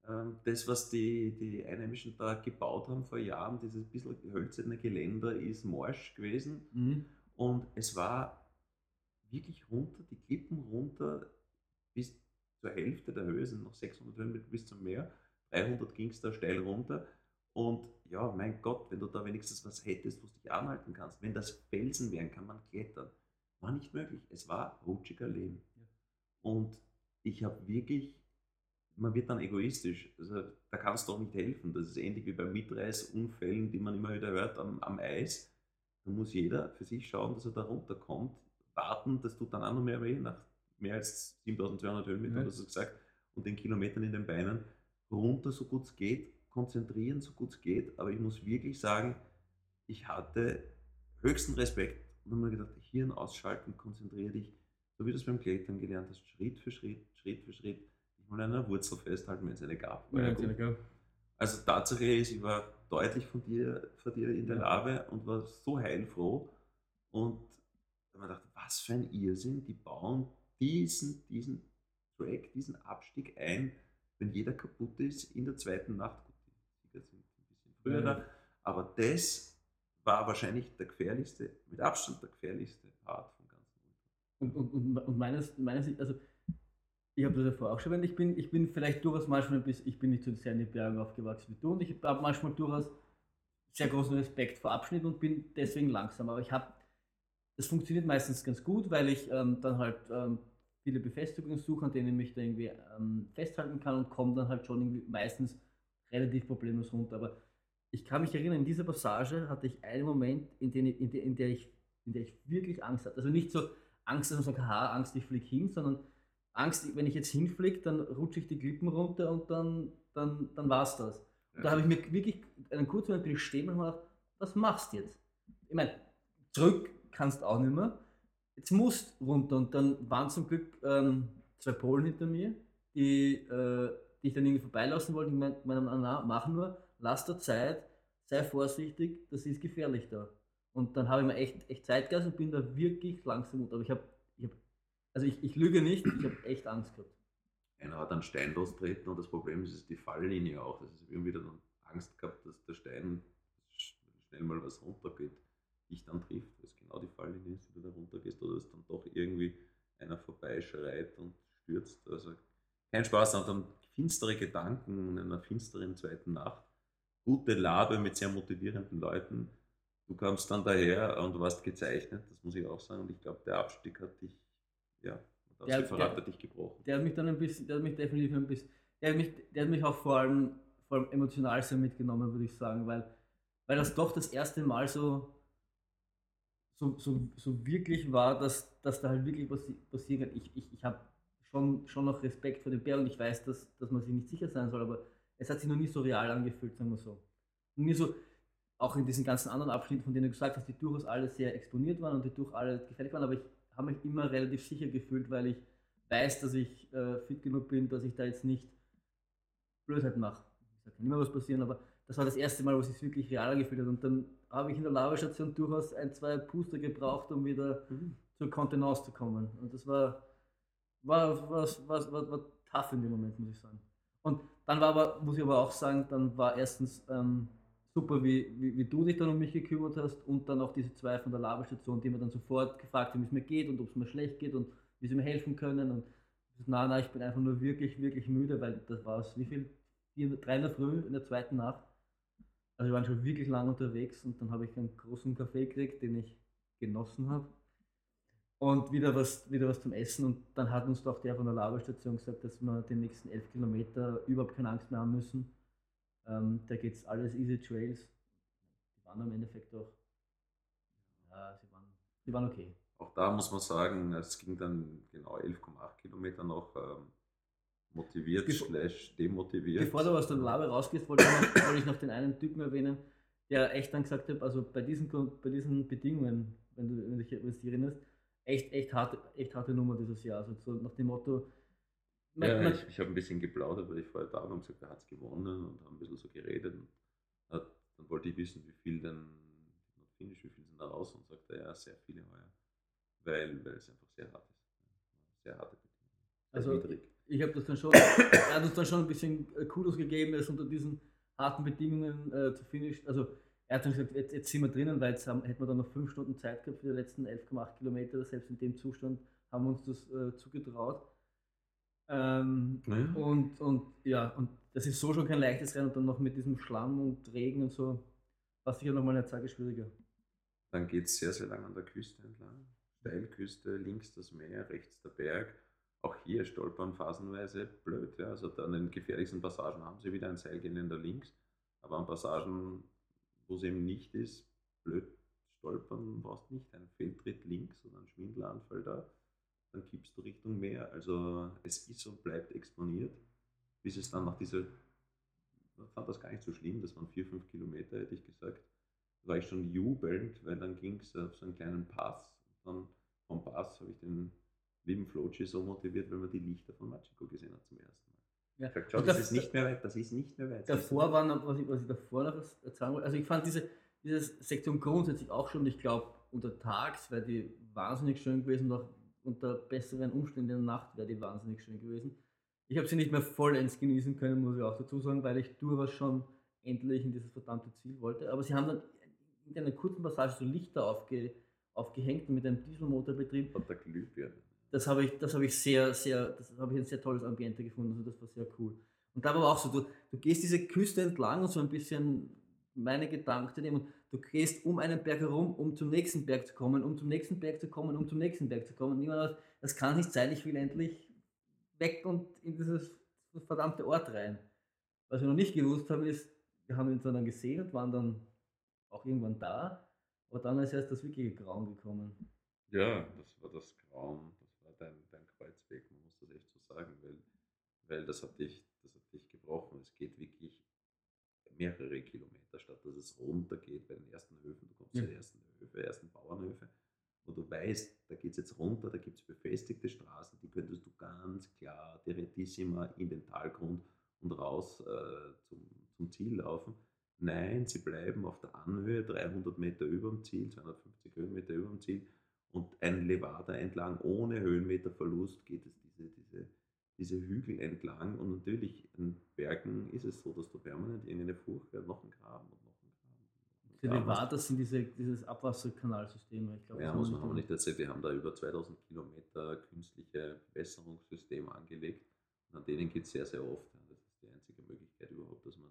Ähm, Das, was die, die Einheimischen da gebaut haben vor Jahren, dieses bisschen hölzerne Geländer, ist morsch gewesen. Mhm. Und es war wirklich runter, die Klippen runter bis zur Hälfte der Höhe, sind noch 600 Höhenmeter bis zum Meer. 300 ging es da steil runter. Und ja, mein Gott, wenn du da wenigstens was hättest, wo du dich anhalten kannst. Wenn das Felsen wären, kann man klettern. War nicht möglich. Es war rutschiger Lehm. Ja. Und ich habe wirklich man wird dann egoistisch. Also, da kannst du doch nicht helfen. Das ist ähnlich wie bei Mitreißunfällen, die man immer wieder hört am, am Eis. Da muss jeder für sich schauen, dass er da runterkommt. Warten, das tut dann auch noch mehr weh, nach mehr als 7200 Höhenmetern, ja. das du gesagt, und den Kilometern in den Beinen. Runter, so gut es geht, konzentrieren, so gut es geht. Aber ich muss wirklich sagen, ich hatte höchsten Respekt und habe mir gedacht, Hirn ausschalten, konzentriere dich, so wie du es beim Klettern gelernt hast, Schritt für Schritt, Schritt für Schritt und an einer Wurzel festhalten, wenn es eine gab. Ja, also Tatsache ist, ich war deutlich von dir, von dir in der ja. Lave und war so heilfroh. Und habe ich gedacht, was für ein Irrsinn, die bauen diesen, diesen Track, diesen Abstieg ein, wenn jeder kaputt ist in der zweiten Nacht. Gut, die Sieger sind ein bisschen früher ja. da, aber das war wahrscheinlich der gefährlichste, mit Abstand der gefährlichste Part vom ganzen Und, und, und, und meines, meines, also ich habe das ja vorher auch schon erwähnt, ich bin, ich bin vielleicht durchaus manchmal ein bisschen, ich bin nicht so sehr in die Bergen aufgewachsen wie du und ich habe manchmal durchaus sehr großen Respekt vor Abschnitt und bin deswegen langsam. Aber ich habe, das funktioniert meistens ganz gut, weil ich ähm, dann halt ähm, viele Befestigungen suche, an denen ich mich da irgendwie ähm, festhalten kann und komme dann halt schon irgendwie meistens relativ problemlos runter. Aber ich kann mich erinnern, in dieser Passage hatte ich einen Moment, in, den, in, der, in, der, ich, in der ich wirklich Angst hatte. Also nicht so Angst, dass man sagt, haha, Angst, ich fliege hin, sondern Angst, wenn ich jetzt hinfliege, dann rutsche ich die Klippen runter und dann, dann, dann war es das. Und da habe ich mir wirklich einen kurzen Moment bin ich stehen und gedacht, was machst du jetzt? Ich meine, zurück kannst du auch nicht mehr. Jetzt musst runter und dann waren zum Glück ähm, zwei Polen hinter mir, die, äh, die ich dann irgendwie vorbeilassen wollte. Ich meinte, na, mach nur, lass dir Zeit, sei vorsichtig, das ist gefährlich da. Und dann habe ich mir echt, echt Zeit gelassen und bin da wirklich langsam runter. Aber ich habe also ich, ich lüge nicht, ich habe echt Angst gehabt. Einer hat einen Stein lostreten und das Problem ist, ist die Falllinie auch. Ich habe wieder dann Angst gehabt, dass der Stein schnell mal was runtergeht, dich dann trifft, weil es genau die Falllinie ist, wie du da runtergehst, oder dass dann doch irgendwie einer vorbeischreit und stürzt. Also kein Spaß, dann finstere Gedanken in einer finsteren zweiten Nacht. Gute Labe mit sehr motivierenden Leuten. Du kamst dann daher und warst gezeichnet, das muss ich auch sagen. Und ich glaube, der Abstieg hat dich ja, das der, Referat hat dich gebrochen. Der hat mich dann ein bisschen, der hat mich definitiv ein bisschen, der hat mich, der hat mich auch vor allem, vor allem emotional sehr mitgenommen, würde ich sagen, weil, weil das doch das erste Mal so, so, so, so wirklich war, dass, dass da halt wirklich was passieren kann. Ich, ich, ich habe schon, schon noch Respekt vor dem Bär und ich weiß, dass, dass man sich nicht sicher sein soll, aber es hat sich noch nie so real angefühlt, sagen wir so. Und nie so, auch in diesen ganzen anderen Abschnitten, von denen du gesagt hast, die durchaus alle sehr exponiert waren und die durch alle gefällig waren, aber ich habe mich immer relativ sicher gefühlt, weil ich weiß, dass ich äh, fit genug bin, dass ich da jetzt nicht Blödheit mache. Da kann immer was passieren, aber das war das erste Mal, wo es sich wirklich real gefühlt hat. Und dann habe ich in der Lavastation durchaus ein, zwei Puster gebraucht, um wieder mhm. zur Kontenance zu kommen. Und das war, war, war, war, war, war tough in dem Moment, muss ich sagen. Und dann war aber, muss ich aber auch sagen, dann war erstens ähm, super, wie, wie, wie, du dich dann um mich gekümmert hast und dann auch diese zwei von der Labestation, die mir dann sofort gefragt haben, wie es mir geht und ob es mir schlecht geht und wie sie mir helfen können. Und na, na, ich bin einfach nur wirklich, wirklich müde, weil das war es, wie viel? Drei in der Früh, in der zweiten Nacht. Also wir waren schon wirklich lang unterwegs und dann habe ich einen großen Kaffee gekriegt, den ich genossen habe. Und wieder was, wieder was zum Essen. Und dann hat uns doch der von der Labestation gesagt, dass wir die nächsten elf Kilometer überhaupt keine Angst mehr haben müssen ähm, da geht es alles easy Trails. Die waren im Endeffekt auch, ja, sie waren, sie waren okay. Auch da muss man sagen, es ging dann genau 11,8 Kilometer noch ähm, motiviert, Bevor, slash demotiviert. Bevor du aus der Labe rausgehst, wollte ich, noch, wollte ich noch den einen Typen erwähnen, der echt dann gesagt hat, also bei diesen, bei diesen Bedingungen, wenn du, wenn du dich, wenn du dich erinnerst, echt, echt, harte, echt harte Nummer dieses Jahr. Also so nach dem Motto, man, ja, man, ich, ich habe ein bisschen geplaudert, weil ich vorher da war und gesagt, er hat es gewonnen und haben ein bisschen so geredet. Und hat, dann wollte ich wissen, wie viel denn Finish, wie viel sind da raus und sagte, ja, sehr viele heuer. Weil, weil es einfach sehr hart ist. Sehr harte Bedingungen. Also niedrig. Ich habe das dann schon, er hat uns dann schon ein bisschen äh, Kudos gegeben, es unter diesen harten Bedingungen äh, zu finishen. Also er hat dann gesagt, jetzt, jetzt sind wir drinnen, weil jetzt haben, hätten wir dann noch fünf Stunden Zeit gehabt für die letzten 11,8 Kilometer. Selbst in dem Zustand haben wir uns das äh, zugetraut. Ähm, ja. und, und ja, und das ist so schon kein leichtes Rennen und dann noch mit diesem Schlamm und Regen und so, war sicher nochmal eine Zeit schwieriger. Dann geht es sehr, sehr lang an der Küste entlang. Steilküste, links das Meer, rechts der Berg. Auch hier stolpern phasenweise blöd. Ja. Also an den gefährlichsten Passagen haben sie wieder ein Seilgeländer links, aber an Passagen, wo es eben nicht ist, blöd stolpern brauchst nicht. Ein Fehltritt links oder ein Schwindelanfall da, dann kippst du Richtung Meer. Also es ist und bleibt exponiert, bis es dann nach dieser, ich fand das gar nicht so schlimm, das waren vier, fünf Kilometer, hätte ich gesagt. Da war ich schon jubelnd, weil dann ging es auf so einen kleinen Pass. Und dann vom Pass habe ich den lieben Flochi so motiviert, weil man die Lichter von Machiko gesehen hat zum ersten Mal. Ja. Ich gesagt, schau, das, das, ist nicht mehr weit, das ist nicht mehr weit. Davor waren, was ich, was ich davor noch sagen wollte, also ich fand diese, diese Sektion grundsätzlich auch schon, ich glaube, untertags wäre die wahnsinnig schön gewesen, noch unter besseren Umständen in der Nacht wäre die wahnsinnig schön gewesen. Ich habe sie nicht mehr vollends genießen können, muss ich auch dazu sagen, weil ich durchaus schon endlich in dieses verdammte Ziel wollte. Aber sie haben dann in einer kurzen Passage so Lichter aufge, aufgehängt und mit einem Dieselmotor betrieben. Und der Glühbirne das habe ich, das ich sehr, sehr, das habe ich ein sehr tolles Ambiente gefunden. Also das war sehr cool. Und da war auch so, du, du gehst diese Küste entlang und so ein bisschen meine Gedanken nehmen. Du gehst um einen Berg herum, um zum nächsten Berg zu kommen, um zum nächsten Berg zu kommen, um zum nächsten Berg zu kommen. Und irgendwann, das kann nicht sein, ich will endlich weg und in dieses verdammte Ort rein. Was wir noch nicht gewusst haben, ist, wir haben ihn dann gesehen und waren dann auch irgendwann da. Aber dann ist erst das wirkliche Grauen gekommen. Ja, das war das Grauen dein, dein Kreuzweg, man muss das echt so sagen, weil, weil das, hat dich, das hat dich gebrochen. Es geht wirklich mehrere Kilometer, statt dass es runtergeht bei den ersten Höfen. Du kommst ja. zu den ersten Höfe, ersten Bauernhöfe, wo du weißt, da geht es jetzt runter, da gibt es befestigte Straßen, die könntest du ganz klar direttissima in den Talgrund und raus äh, zum, zum Ziel laufen. Nein, sie bleiben auf der Anhöhe, 300 Meter über dem Ziel, 250 Höhenmeter über dem Ziel und ein Levada entlang ohne Höhenmeterverlust geht es diese, diese, diese Hügel entlang. Und natürlich in Bergen ist es so, dass du permanent irgendeine Furcht hast, noch ein Graben und noch ein Graben. Die Levadas sind diese, dieses Abwasserkanalsystem. Ich glaube, ja, muss man aber nicht erzählen. Wir haben da über 2000 Kilometer künstliche Bewässerungssystem angelegt. Und an denen geht es sehr, sehr oft. Das ist die einzige Möglichkeit überhaupt, dass man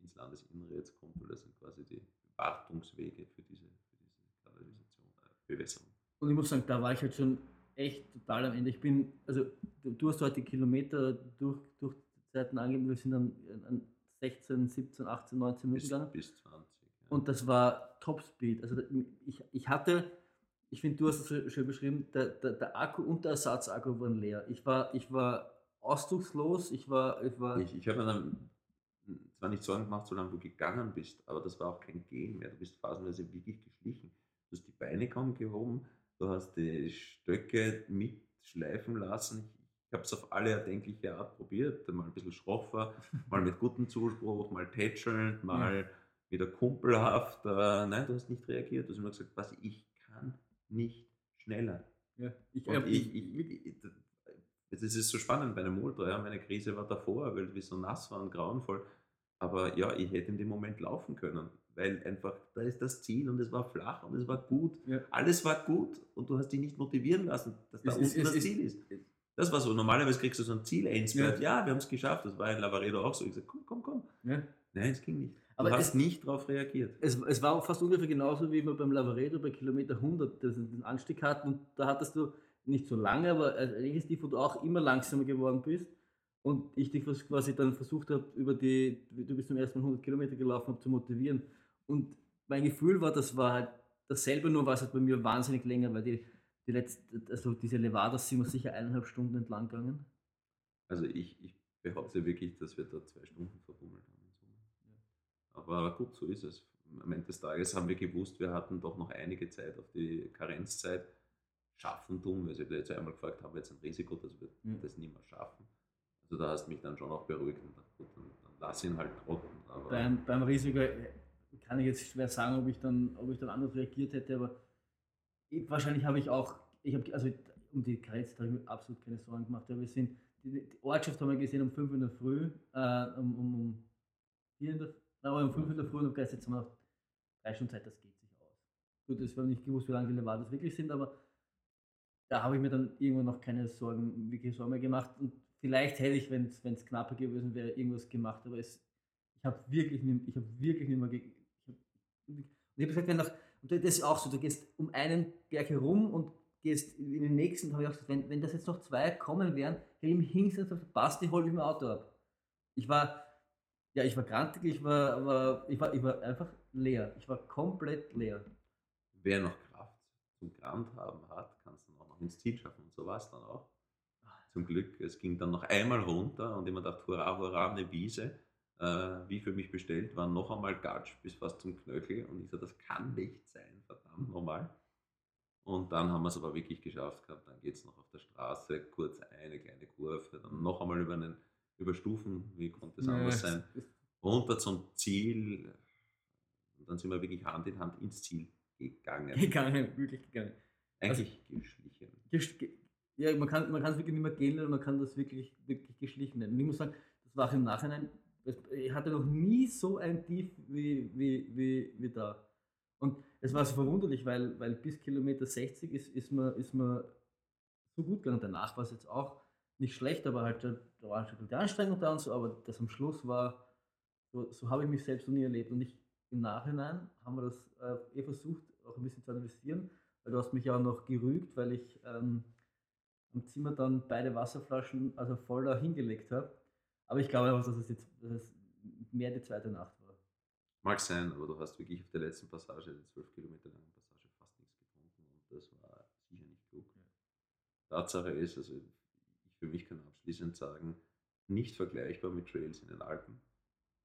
ins Landesinnere jetzt kommt, weil das sind quasi die Wartungswege für diese, für diese Kanalisation, äh, Bewässerung. Und ich muss sagen, da war ich halt schon echt total am Ende. Ich bin, also du hast heute Kilometer durch, durch die Zeiten angegeben, wir sind dann an 16, 17, 18, 19 Minuten gegangen. Bis 20. Ja. Und das war Topspeed. Also ich, ich hatte, ich finde, du hast es schön beschrieben, der, der, der Akku und der Ersatzakku waren leer. Ich war, ich war ausdruckslos, ich war. Ich, war ich, ich habe mir dann zwar nicht Sorgen gemacht, solange du gegangen bist, aber das war auch kein Gehen mehr. Du bist phasenweise wirklich geschlichen. Du hast die Beine kaum gehoben, du hast die Stöcke mitschleifen lassen. Ich habe es auf alle erdenkliche Art probiert, mal ein bisschen schroffer, mal mit gutem Zuspruch, mal tätschelnd, mal ja. wieder kumpelhaft. Äh, nein, du hast nicht reagiert. Du hast immer gesagt, was ich kann nicht schneller. Ja, ich, Und ich, ich, ich, das ist so spannend bei einem Ultra. Ja. Meine Krise war davor, weil wir so nass waren, grauenvoll. Aber ja, ich hätte in dem Moment laufen können weil einfach da ist das Ziel und es war flach und es war gut. Ja. Alles war gut und du hast dich nicht motivieren lassen, dass da unten es, das Ziel ist. Das war so. Normalerweise kriegst du so ein Ziel. Ja. ja, wir haben es geschafft. Das war in Lavaredo auch so. Ich sagte, komm, komm, komm. Ja. Nein, es ging nicht. Du Aber hast es, nicht darauf reagiert. Es, es war fast ungefähr genauso, wie wir beim Lavaredo bei Kilometer 100 den Anstieg hatten. Und da hattest du nicht so lange, aber eigentlich ist die, wo du auch immer langsamer geworden bist. Und ich dich quasi dann versucht habe, über die, du bist zum ersten Mal 100 Kilometer gelaufen, habe zu motivieren. Und mein Gefühl war, das war halt dasselbe, nur war es halt bei mir wahnsinnig länger, weil die, die letzte, also diese Levadas sind wir sicher eineinhalb Stunden entlang gegangen. Also ich, ich behaupte wirklich, dass wir da zwei Stunden verbummelt haben. Aber gut, so ist es. Am Ende des Tages haben wir gewusst, wir hatten doch noch einige Zeit auf die Karenzzeit schaffen tun, weil sie jetzt einmal gefragt haben, jetzt ein Risiko, dass wir mhm. das nicht mehr schaffen. Also da hast du mich dann schon auch beruhigt und gedacht, gut, dann, dann lass ihn halt trocken. beim, beim Risiko kann ich jetzt schwer sagen, ob ich dann, ob ich dann anders reagiert hätte, aber ich, wahrscheinlich habe ich auch, ich habe, also um die Grenze habe ich mir absolut keine Sorgen gemacht. Ja, wir sind, die, die, Ortschaft haben wir gesehen um 5 in der Früh, äh, um, um, um 4 in der, nein, um 5 in der Früh und um jetzt haben wir noch drei Stunden Zeit, das geht sich aus. Gut, es war nicht gewusst, wie lange die Levadas wirklich sind, aber da habe ich mir dann irgendwann noch keine Sorgen, wirklich Sorgen mehr gemacht und vielleicht hätte ich, wenn es knapper gewesen wäre, irgendwas gemacht, aber es, ich habe wirklich, ich habe wirklich nicht mehr und ich habe gesagt, wenn nach, das ist auch so, du gehst um einen Berg herum und gehst in den nächsten, habe ich auch gesagt, wenn, wenn das jetzt noch zwei kommen wären, hätte ich mich hingesetzt und gesagt, passt, ich hole mich mein Auto ab. Ich war, ja, ich war grantig, ich war, aber ich war, ich war einfach leer. Ich war komplett leer. Wer noch Kraft zum Grand haben hat, kann es dann auch noch ins Ziel schaffen. Und so war es dann auch. Zum Glück, es ging dann noch einmal runter und immer dachte, hurra, hurra, eine Wiese. Äh, wie für mich bestellt, war noch einmal Gatsch bis fast zum Knöchel. Und ich so, das kann nicht sein, verdammt nochmal. Und dann haben wir es aber wirklich geschafft gehabt. Dann geht es noch auf der Straße, kurz eine kleine Kurve, dann noch einmal über, einen, über Stufen, wie konnte es anders sein, runter zum Ziel. Und dann sind wir wirklich Hand in Hand ins Ziel gegangen. Gegangen, wirklich gegangen. Eigentlich also, geschlichen. Ja, man kann, man es wirklich nicht mehr gehen, man kann das wirklich, wirklich geschlichen nennen. Und ich muss sagen, das war auch im Nachhinein, ich hatte noch nie so ein Tief wie, wie, wie, wie da. Und es war so verwunderlich, weil, weil bis Kilometer 60 ist, ist, man, ist man so gut gegangen. Danach war es jetzt auch nicht schlecht, aber halt, da war schon die Anstrengung da und so, aber das am Schluss war, so, so habe ich mich selbst noch nie erlebt. Und ich, im Nachhinein haben wir das äh, eh versucht, auch ein bisschen zu analysieren, weil du hast mich ja auch noch gerügt, weil ich ähm, am Zimmer dann beide Wasserflaschen also voll da hingelegt habe. Aber ich glaube einfach, dass es jetzt dass es mehr die zweite Nacht war. Mag sein, aber du hast wirklich auf der letzten Passage, die zwölf Kilometer lange Passage, fast nichts getrunken und das war sicher nicht klug. Ja. Tatsache ist, also ich für mich kann abschließend sagen, nicht vergleichbar mit Trails in den Alpen.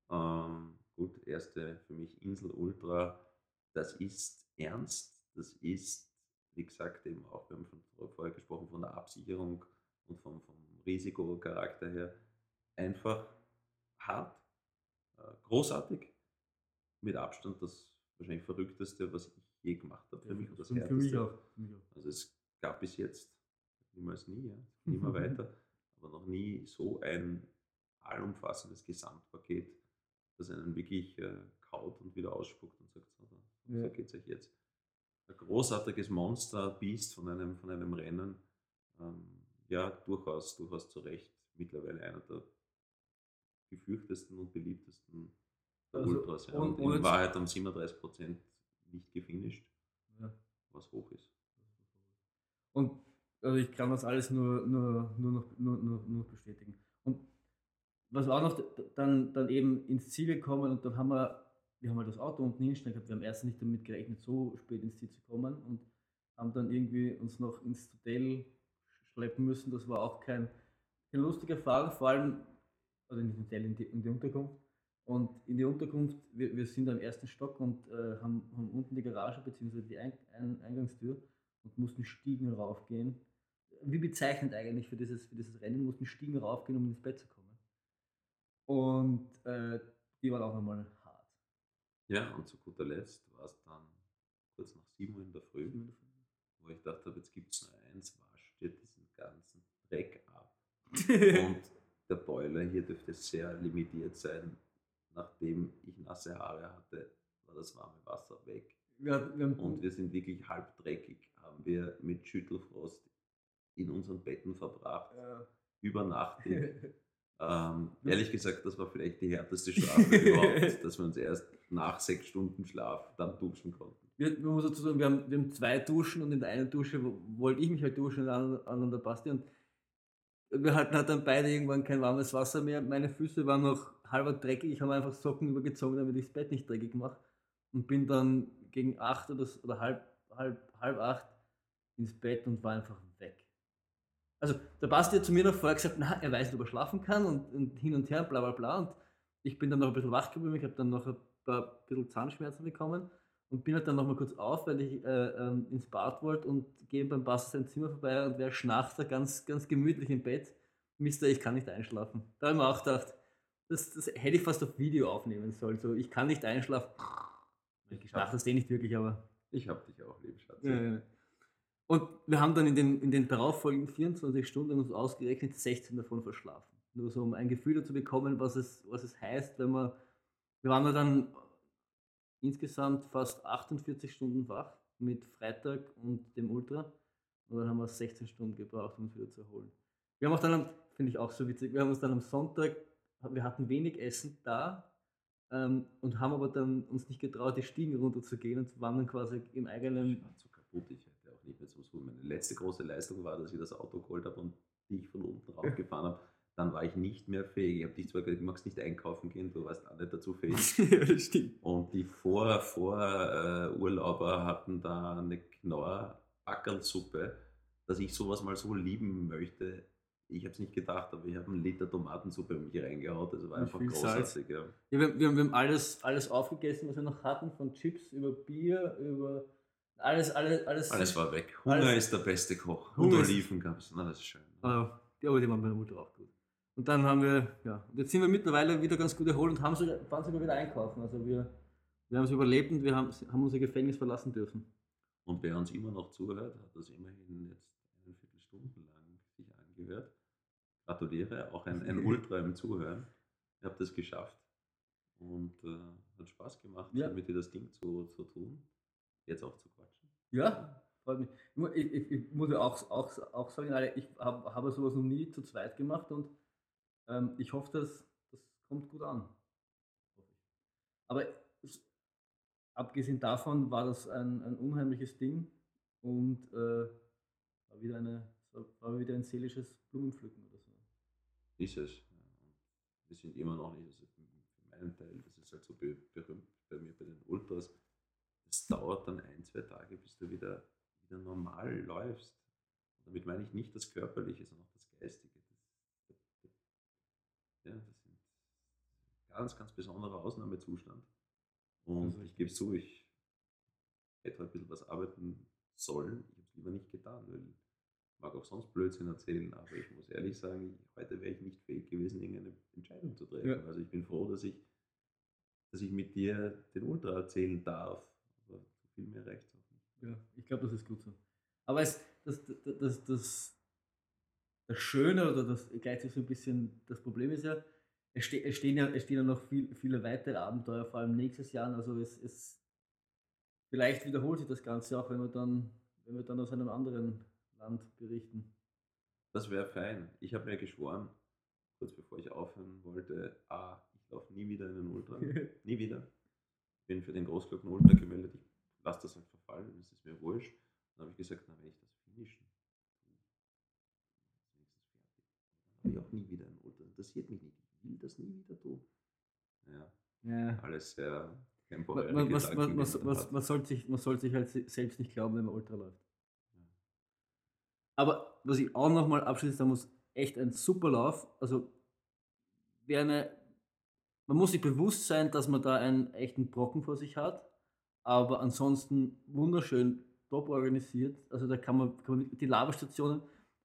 Ähm, gut, erste für mich Insel Ultra, das ist ernst, das ist, wie gesagt, eben auch, wir haben von, vorher gesprochen von der Absicherung und vom, vom Risikocharakter her, einfach hart, äh, großartig, mit Abstand das wahrscheinlich verrückteste, was ich je gemacht habe für mich. Und das für mich auch. Also es gab bis jetzt niemals nie, ja. immer weiter, aber noch nie so ein allumfassendes Gesamtpaket, das einen wirklich äh, kaut und wieder ausspuckt und sagt, so, so ja. geht es euch jetzt. Ein großartiges Monster, Beast von einem, von einem Rennen, ähm, ja, durchaus, durchaus zu Recht mittlerweile einer der gefürchtesten und beliebtesten also, Ultras. Ja. Und, und in Wahrheit haben 37 Prozent nicht gefinisht, ja. was hoch ist. Und also ich kann das alles nur, nur, nur, noch, nur, nur, nur bestätigen. Und was war noch dann, dann eben ins Ziel gekommen und dann haben wir, wir haben halt das Auto unten hinstellen gehabt, wir haben erst nicht damit gerechnet, so spät ins Ziel zu kommen und haben dann irgendwie uns noch ins Hotel schleppen müssen. Das war auch kein, keine lustige Erfahrung, vor allem, also nicht im Hotel, in die, in die Unterkunft. Und in die Unterkunft, wir, wir sind am ersten Stock und äh, haben, haben unten die Garage bzw. die Ein Ein Eingangstür und mussten Stiegen raufgehen. Wie bezeichnend eigentlich für dieses, für dieses Rennen, mussten Stiegen raufgehen, um ins Bett zu kommen. Und äh, die waren auch nochmal hart. Ja, und zu guter Letzt war es dann kurz nach 7 Uhr in der Früh, wo ich dachte, jetzt gibt es nur eins, wasch dir diesen ganzen Dreck ab. und der Boiler hier dürfte sehr limitiert sein nachdem ich nasse Haare hatte, war das warme Wasser weg. Wir, wir und wir sind wirklich halb dreckig, haben wir mit Schüttelfrost in unseren Betten verbracht, ja. übernachtet. ähm, ehrlich gesagt, das war vielleicht die härteste Strafe überhaupt, dass wir uns erst nach sechs Stunden Schlaf dann duschen konnten. Wir, man muss dazu sagen, wir haben, wir haben zwei Duschen und in der einen Dusche wollte ich mich halt duschen und an, an der Basti und wir hatten halt dann beide irgendwann kein warmes Wasser mehr. Meine Füße waren noch halber dreckig. Ich habe einfach Socken übergezogen, damit ich das Bett nicht dreckig mache. Und bin dann gegen acht oder, oder halb, halb, halb acht ins Bett und war einfach weg. Also der Basti hat zu mir noch vorher gesagt, na, er weiß nicht, ob er schlafen kann und, und hin und her, bla bla bla. Und ich bin dann noch ein bisschen wach geblieben, ich habe dann noch ein paar bisschen Zahnschmerzen bekommen und bin halt dann noch mal kurz auf, weil ich äh, ähm, ins Bad wollte und gehe beim Basti sein Zimmer vorbei und wer schnarcht da ganz, ganz gemütlich im Bett. Mister, ich kann nicht einschlafen. Da habe ich mir auch gedacht, das, das hätte ich fast auf Video aufnehmen sollen. So, ich kann nicht einschlafen. Ich geschlafen das eh nicht wirklich, aber. Ich habe dich auch lieb, Schatz. Ja, ja. Und wir haben dann in den, in den darauffolgenden 24 Stunden uns ausgerechnet 16 davon verschlafen. Nur so, um ein Gefühl dazu bekommen, was es, was es heißt, wenn man. Wir waren dann insgesamt fast 48 Stunden wach mit Freitag und dem Ultra. Und dann haben wir 16 Stunden gebraucht, um uns wieder zu erholen. Wir haben auch dann, finde ich auch so witzig, wir haben uns dann am Sonntag wir hatten wenig Essen da ähm, und haben aber dann uns nicht getraut, die Stiegen runterzugehen und waren dann quasi im eigenen. Ich war zu kaputt, ich hätte auch nicht mehr so. Meine letzte große Leistung war, dass ich das Auto geholt habe und dich von unten raufgefahren habe. Dann war ich nicht mehr fähig. Ich habe dich zwar gesagt, du magst nicht einkaufen gehen, du warst auch nicht dazu fähig. ja, das stimmt. Und die Vor-Urlauber vor, äh, Urlauber hatten da eine Knorr-Backelsuppe, dass ich sowas mal so lieben möchte. Ich habe es nicht gedacht, aber ich habe einen Liter Tomatensuppe in mich reingehaut. Das war einfach großartig. Ja. Ja, wir, wir, haben- wir haben alles, alles aufgegessen, was wir noch hatten, von Chips über Bier, über alles, alles, alles. Alles war weg. Hunger Alles- ist der beste Koch. Hunger Und Oliven gab es. Na, das ist schön. Ah, die, aber die waren bei der Mutter auch gut. Und dann haben wir, ja, und jetzt sind wir mittlerweile wieder ganz gut erholt und haben sogar, fahren sogar wieder einkaufen. Also wir, wir haben es überlebt und wir haben, haben unser Gefängnis verlassen dürfen. Und wer uns immer noch zuhört, hat das immerhin jetzt eine Viertelstunde lang sich angehört. Gratuliere, auch ein, ein Ultra im Zuhören. Ihr habt das geschafft. Und äh, hat Spaß gemacht, Ja. mit dir das Ding zu, zu tun. Jetzt auch zu quatschen. Ja, freut mich. Ich, ich, ich, muss ja auch, auch, auch sagen, ich habe habe sowas noch nie zu zweit gemacht und ähm, ich hoffe, dass das kommt gut an. Aber es, abgesehen davon war das ein, ein unheimliches Ding und äh, war, wieder eine, war wieder ein seelisches Blumenpflücken oder so. Ist es. Wir sind immer noch nicht, also für meinen Teil, das ist halt so be berühmt bei mir bei den Ultras. Es dauert dann ein, zwei Tage, bis du wieder, wieder normal läufst. Und damit meine ich nicht das Körperliche, sondern auch das Geistige. Das, ja, das sind ganz, ganz besonderer Ausnahmezustand. Und ich gebe zu, ich hätte ein bisschen was arbeiten sollen. Ich habe es lieber nicht getan, weil ich mag auch sonst Blödsinn erzählen, aber ich muss ehrlich sagen, heute wäre ich nicht fähig gewesen, irgendeine Entscheidung zu treffen. Ja. Also ich bin froh, dass ich, dass ich mit dir den Ultra erzählen darf. Aber viel mehr reicht auch nicht. Ja, ich glaube, das ist gut so. Aber es, das, das, das, das, das Schöne oder das gleichzeitig so ein bisschen das Problem ist ja, es, ste es, stehen, ja, es stehen ja noch viel, viele weitere Abenteuer, vor allem nächstes Jahr. Also es, es vielleicht wiederholt sich das Ganze auch, wenn wir dann, wenn wir dann aus einem anderen Land berichten. Das wäre fein. Ich habe mir geschworen, kurz bevor ich aufhören wollte, A, ich laufe nie wieder in den Ultra. nie wieder. Bin für den Großglocken Ultra gemeldet. Ich lasse das halt verfallen, das ist mir wurscht. Dann habe ich gesagt, na, wenn ich das finishen, dann ist es fertig. Dann habe ich auch nie wieder einen Ultra. Interessiert mich nicht. Ich will das nie wieder tun. Ja, Ja. alles sehr temporär. man, was, man, man, man, man, sollte sich, man sollte sich halt se- selbst nicht glauben, wenn man Ultra läuft. Aber was ich auch nochmal abschließend sagen muss, echt ein super Lauf. Also wer eine, man muss sich bewusst sein, dass man da einen echten Brocken vor sich hat, aber ansonsten wunderschön top organisiert. Also da kann man, kann man die Laberstationen,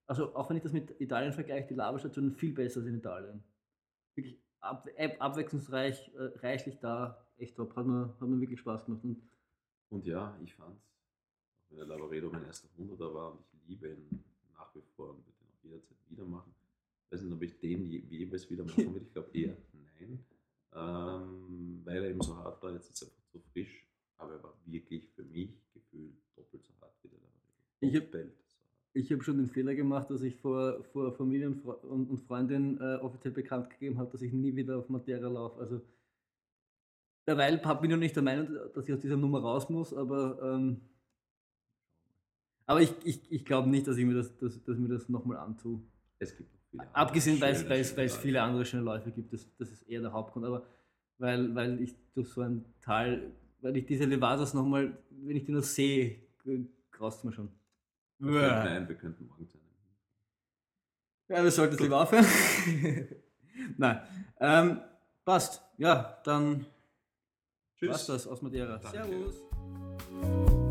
also auch wenn ich das mit Italien vergleiche, die Laberstationen viel besser als in Italien. Wirklich ab, ab, abwechslungsreich, äh, reichlich da, echt top. Hat mir, hat mir wirklich Spaß gemacht. Und Und ja, ich fand, auch wenn der Lavaredo mein erster Hunderter war und ich liebe ihn nach wie vor und würde ihn auch jederzeit wieder machen. Ich weiß nicht, ob ich den je, jeweils wieder machen würde. Ich glaube eher nein, ähm, weil er eben so hart war. Jetzt ist er einfach zu frisch, aber er war wirklich für mich gefühlt doppelt so hart wie der Lavaredo. Ich hab- Doppelt so hart. Ich habe schon den Fehler gemacht, dass ich vor, vor Familie und, Fre und, und Freundin äh, offiziell bekannt gegeben habe, dass ich nie wieder auf Matera laufe. Also derweil bin ich noch nicht der Meinung, dass ich aus dieser Nummer raus muss, aber, ähm, aber ich, ich, ich glaube nicht, dass ich mir das, dass, dass mir das nochmal antue. Es gibt viele Abgesehen, weil es, weil es, schöne weil es Läufe. viele andere schöne Läufe gibt, das, das ist eher der Hauptgrund. Aber weil, weil ich durch so ein Tal, weil ich diese Levadas nochmal, wenn ich die nur sehe, graust mir schon. Wir könnten, nein, wir könnten morgen zu einem. Ja, wir sollten es lieber aufhören. Nein. Ähm, passt. Ja, dann Tschüss. passt das aus Madeira. Danke. Servus.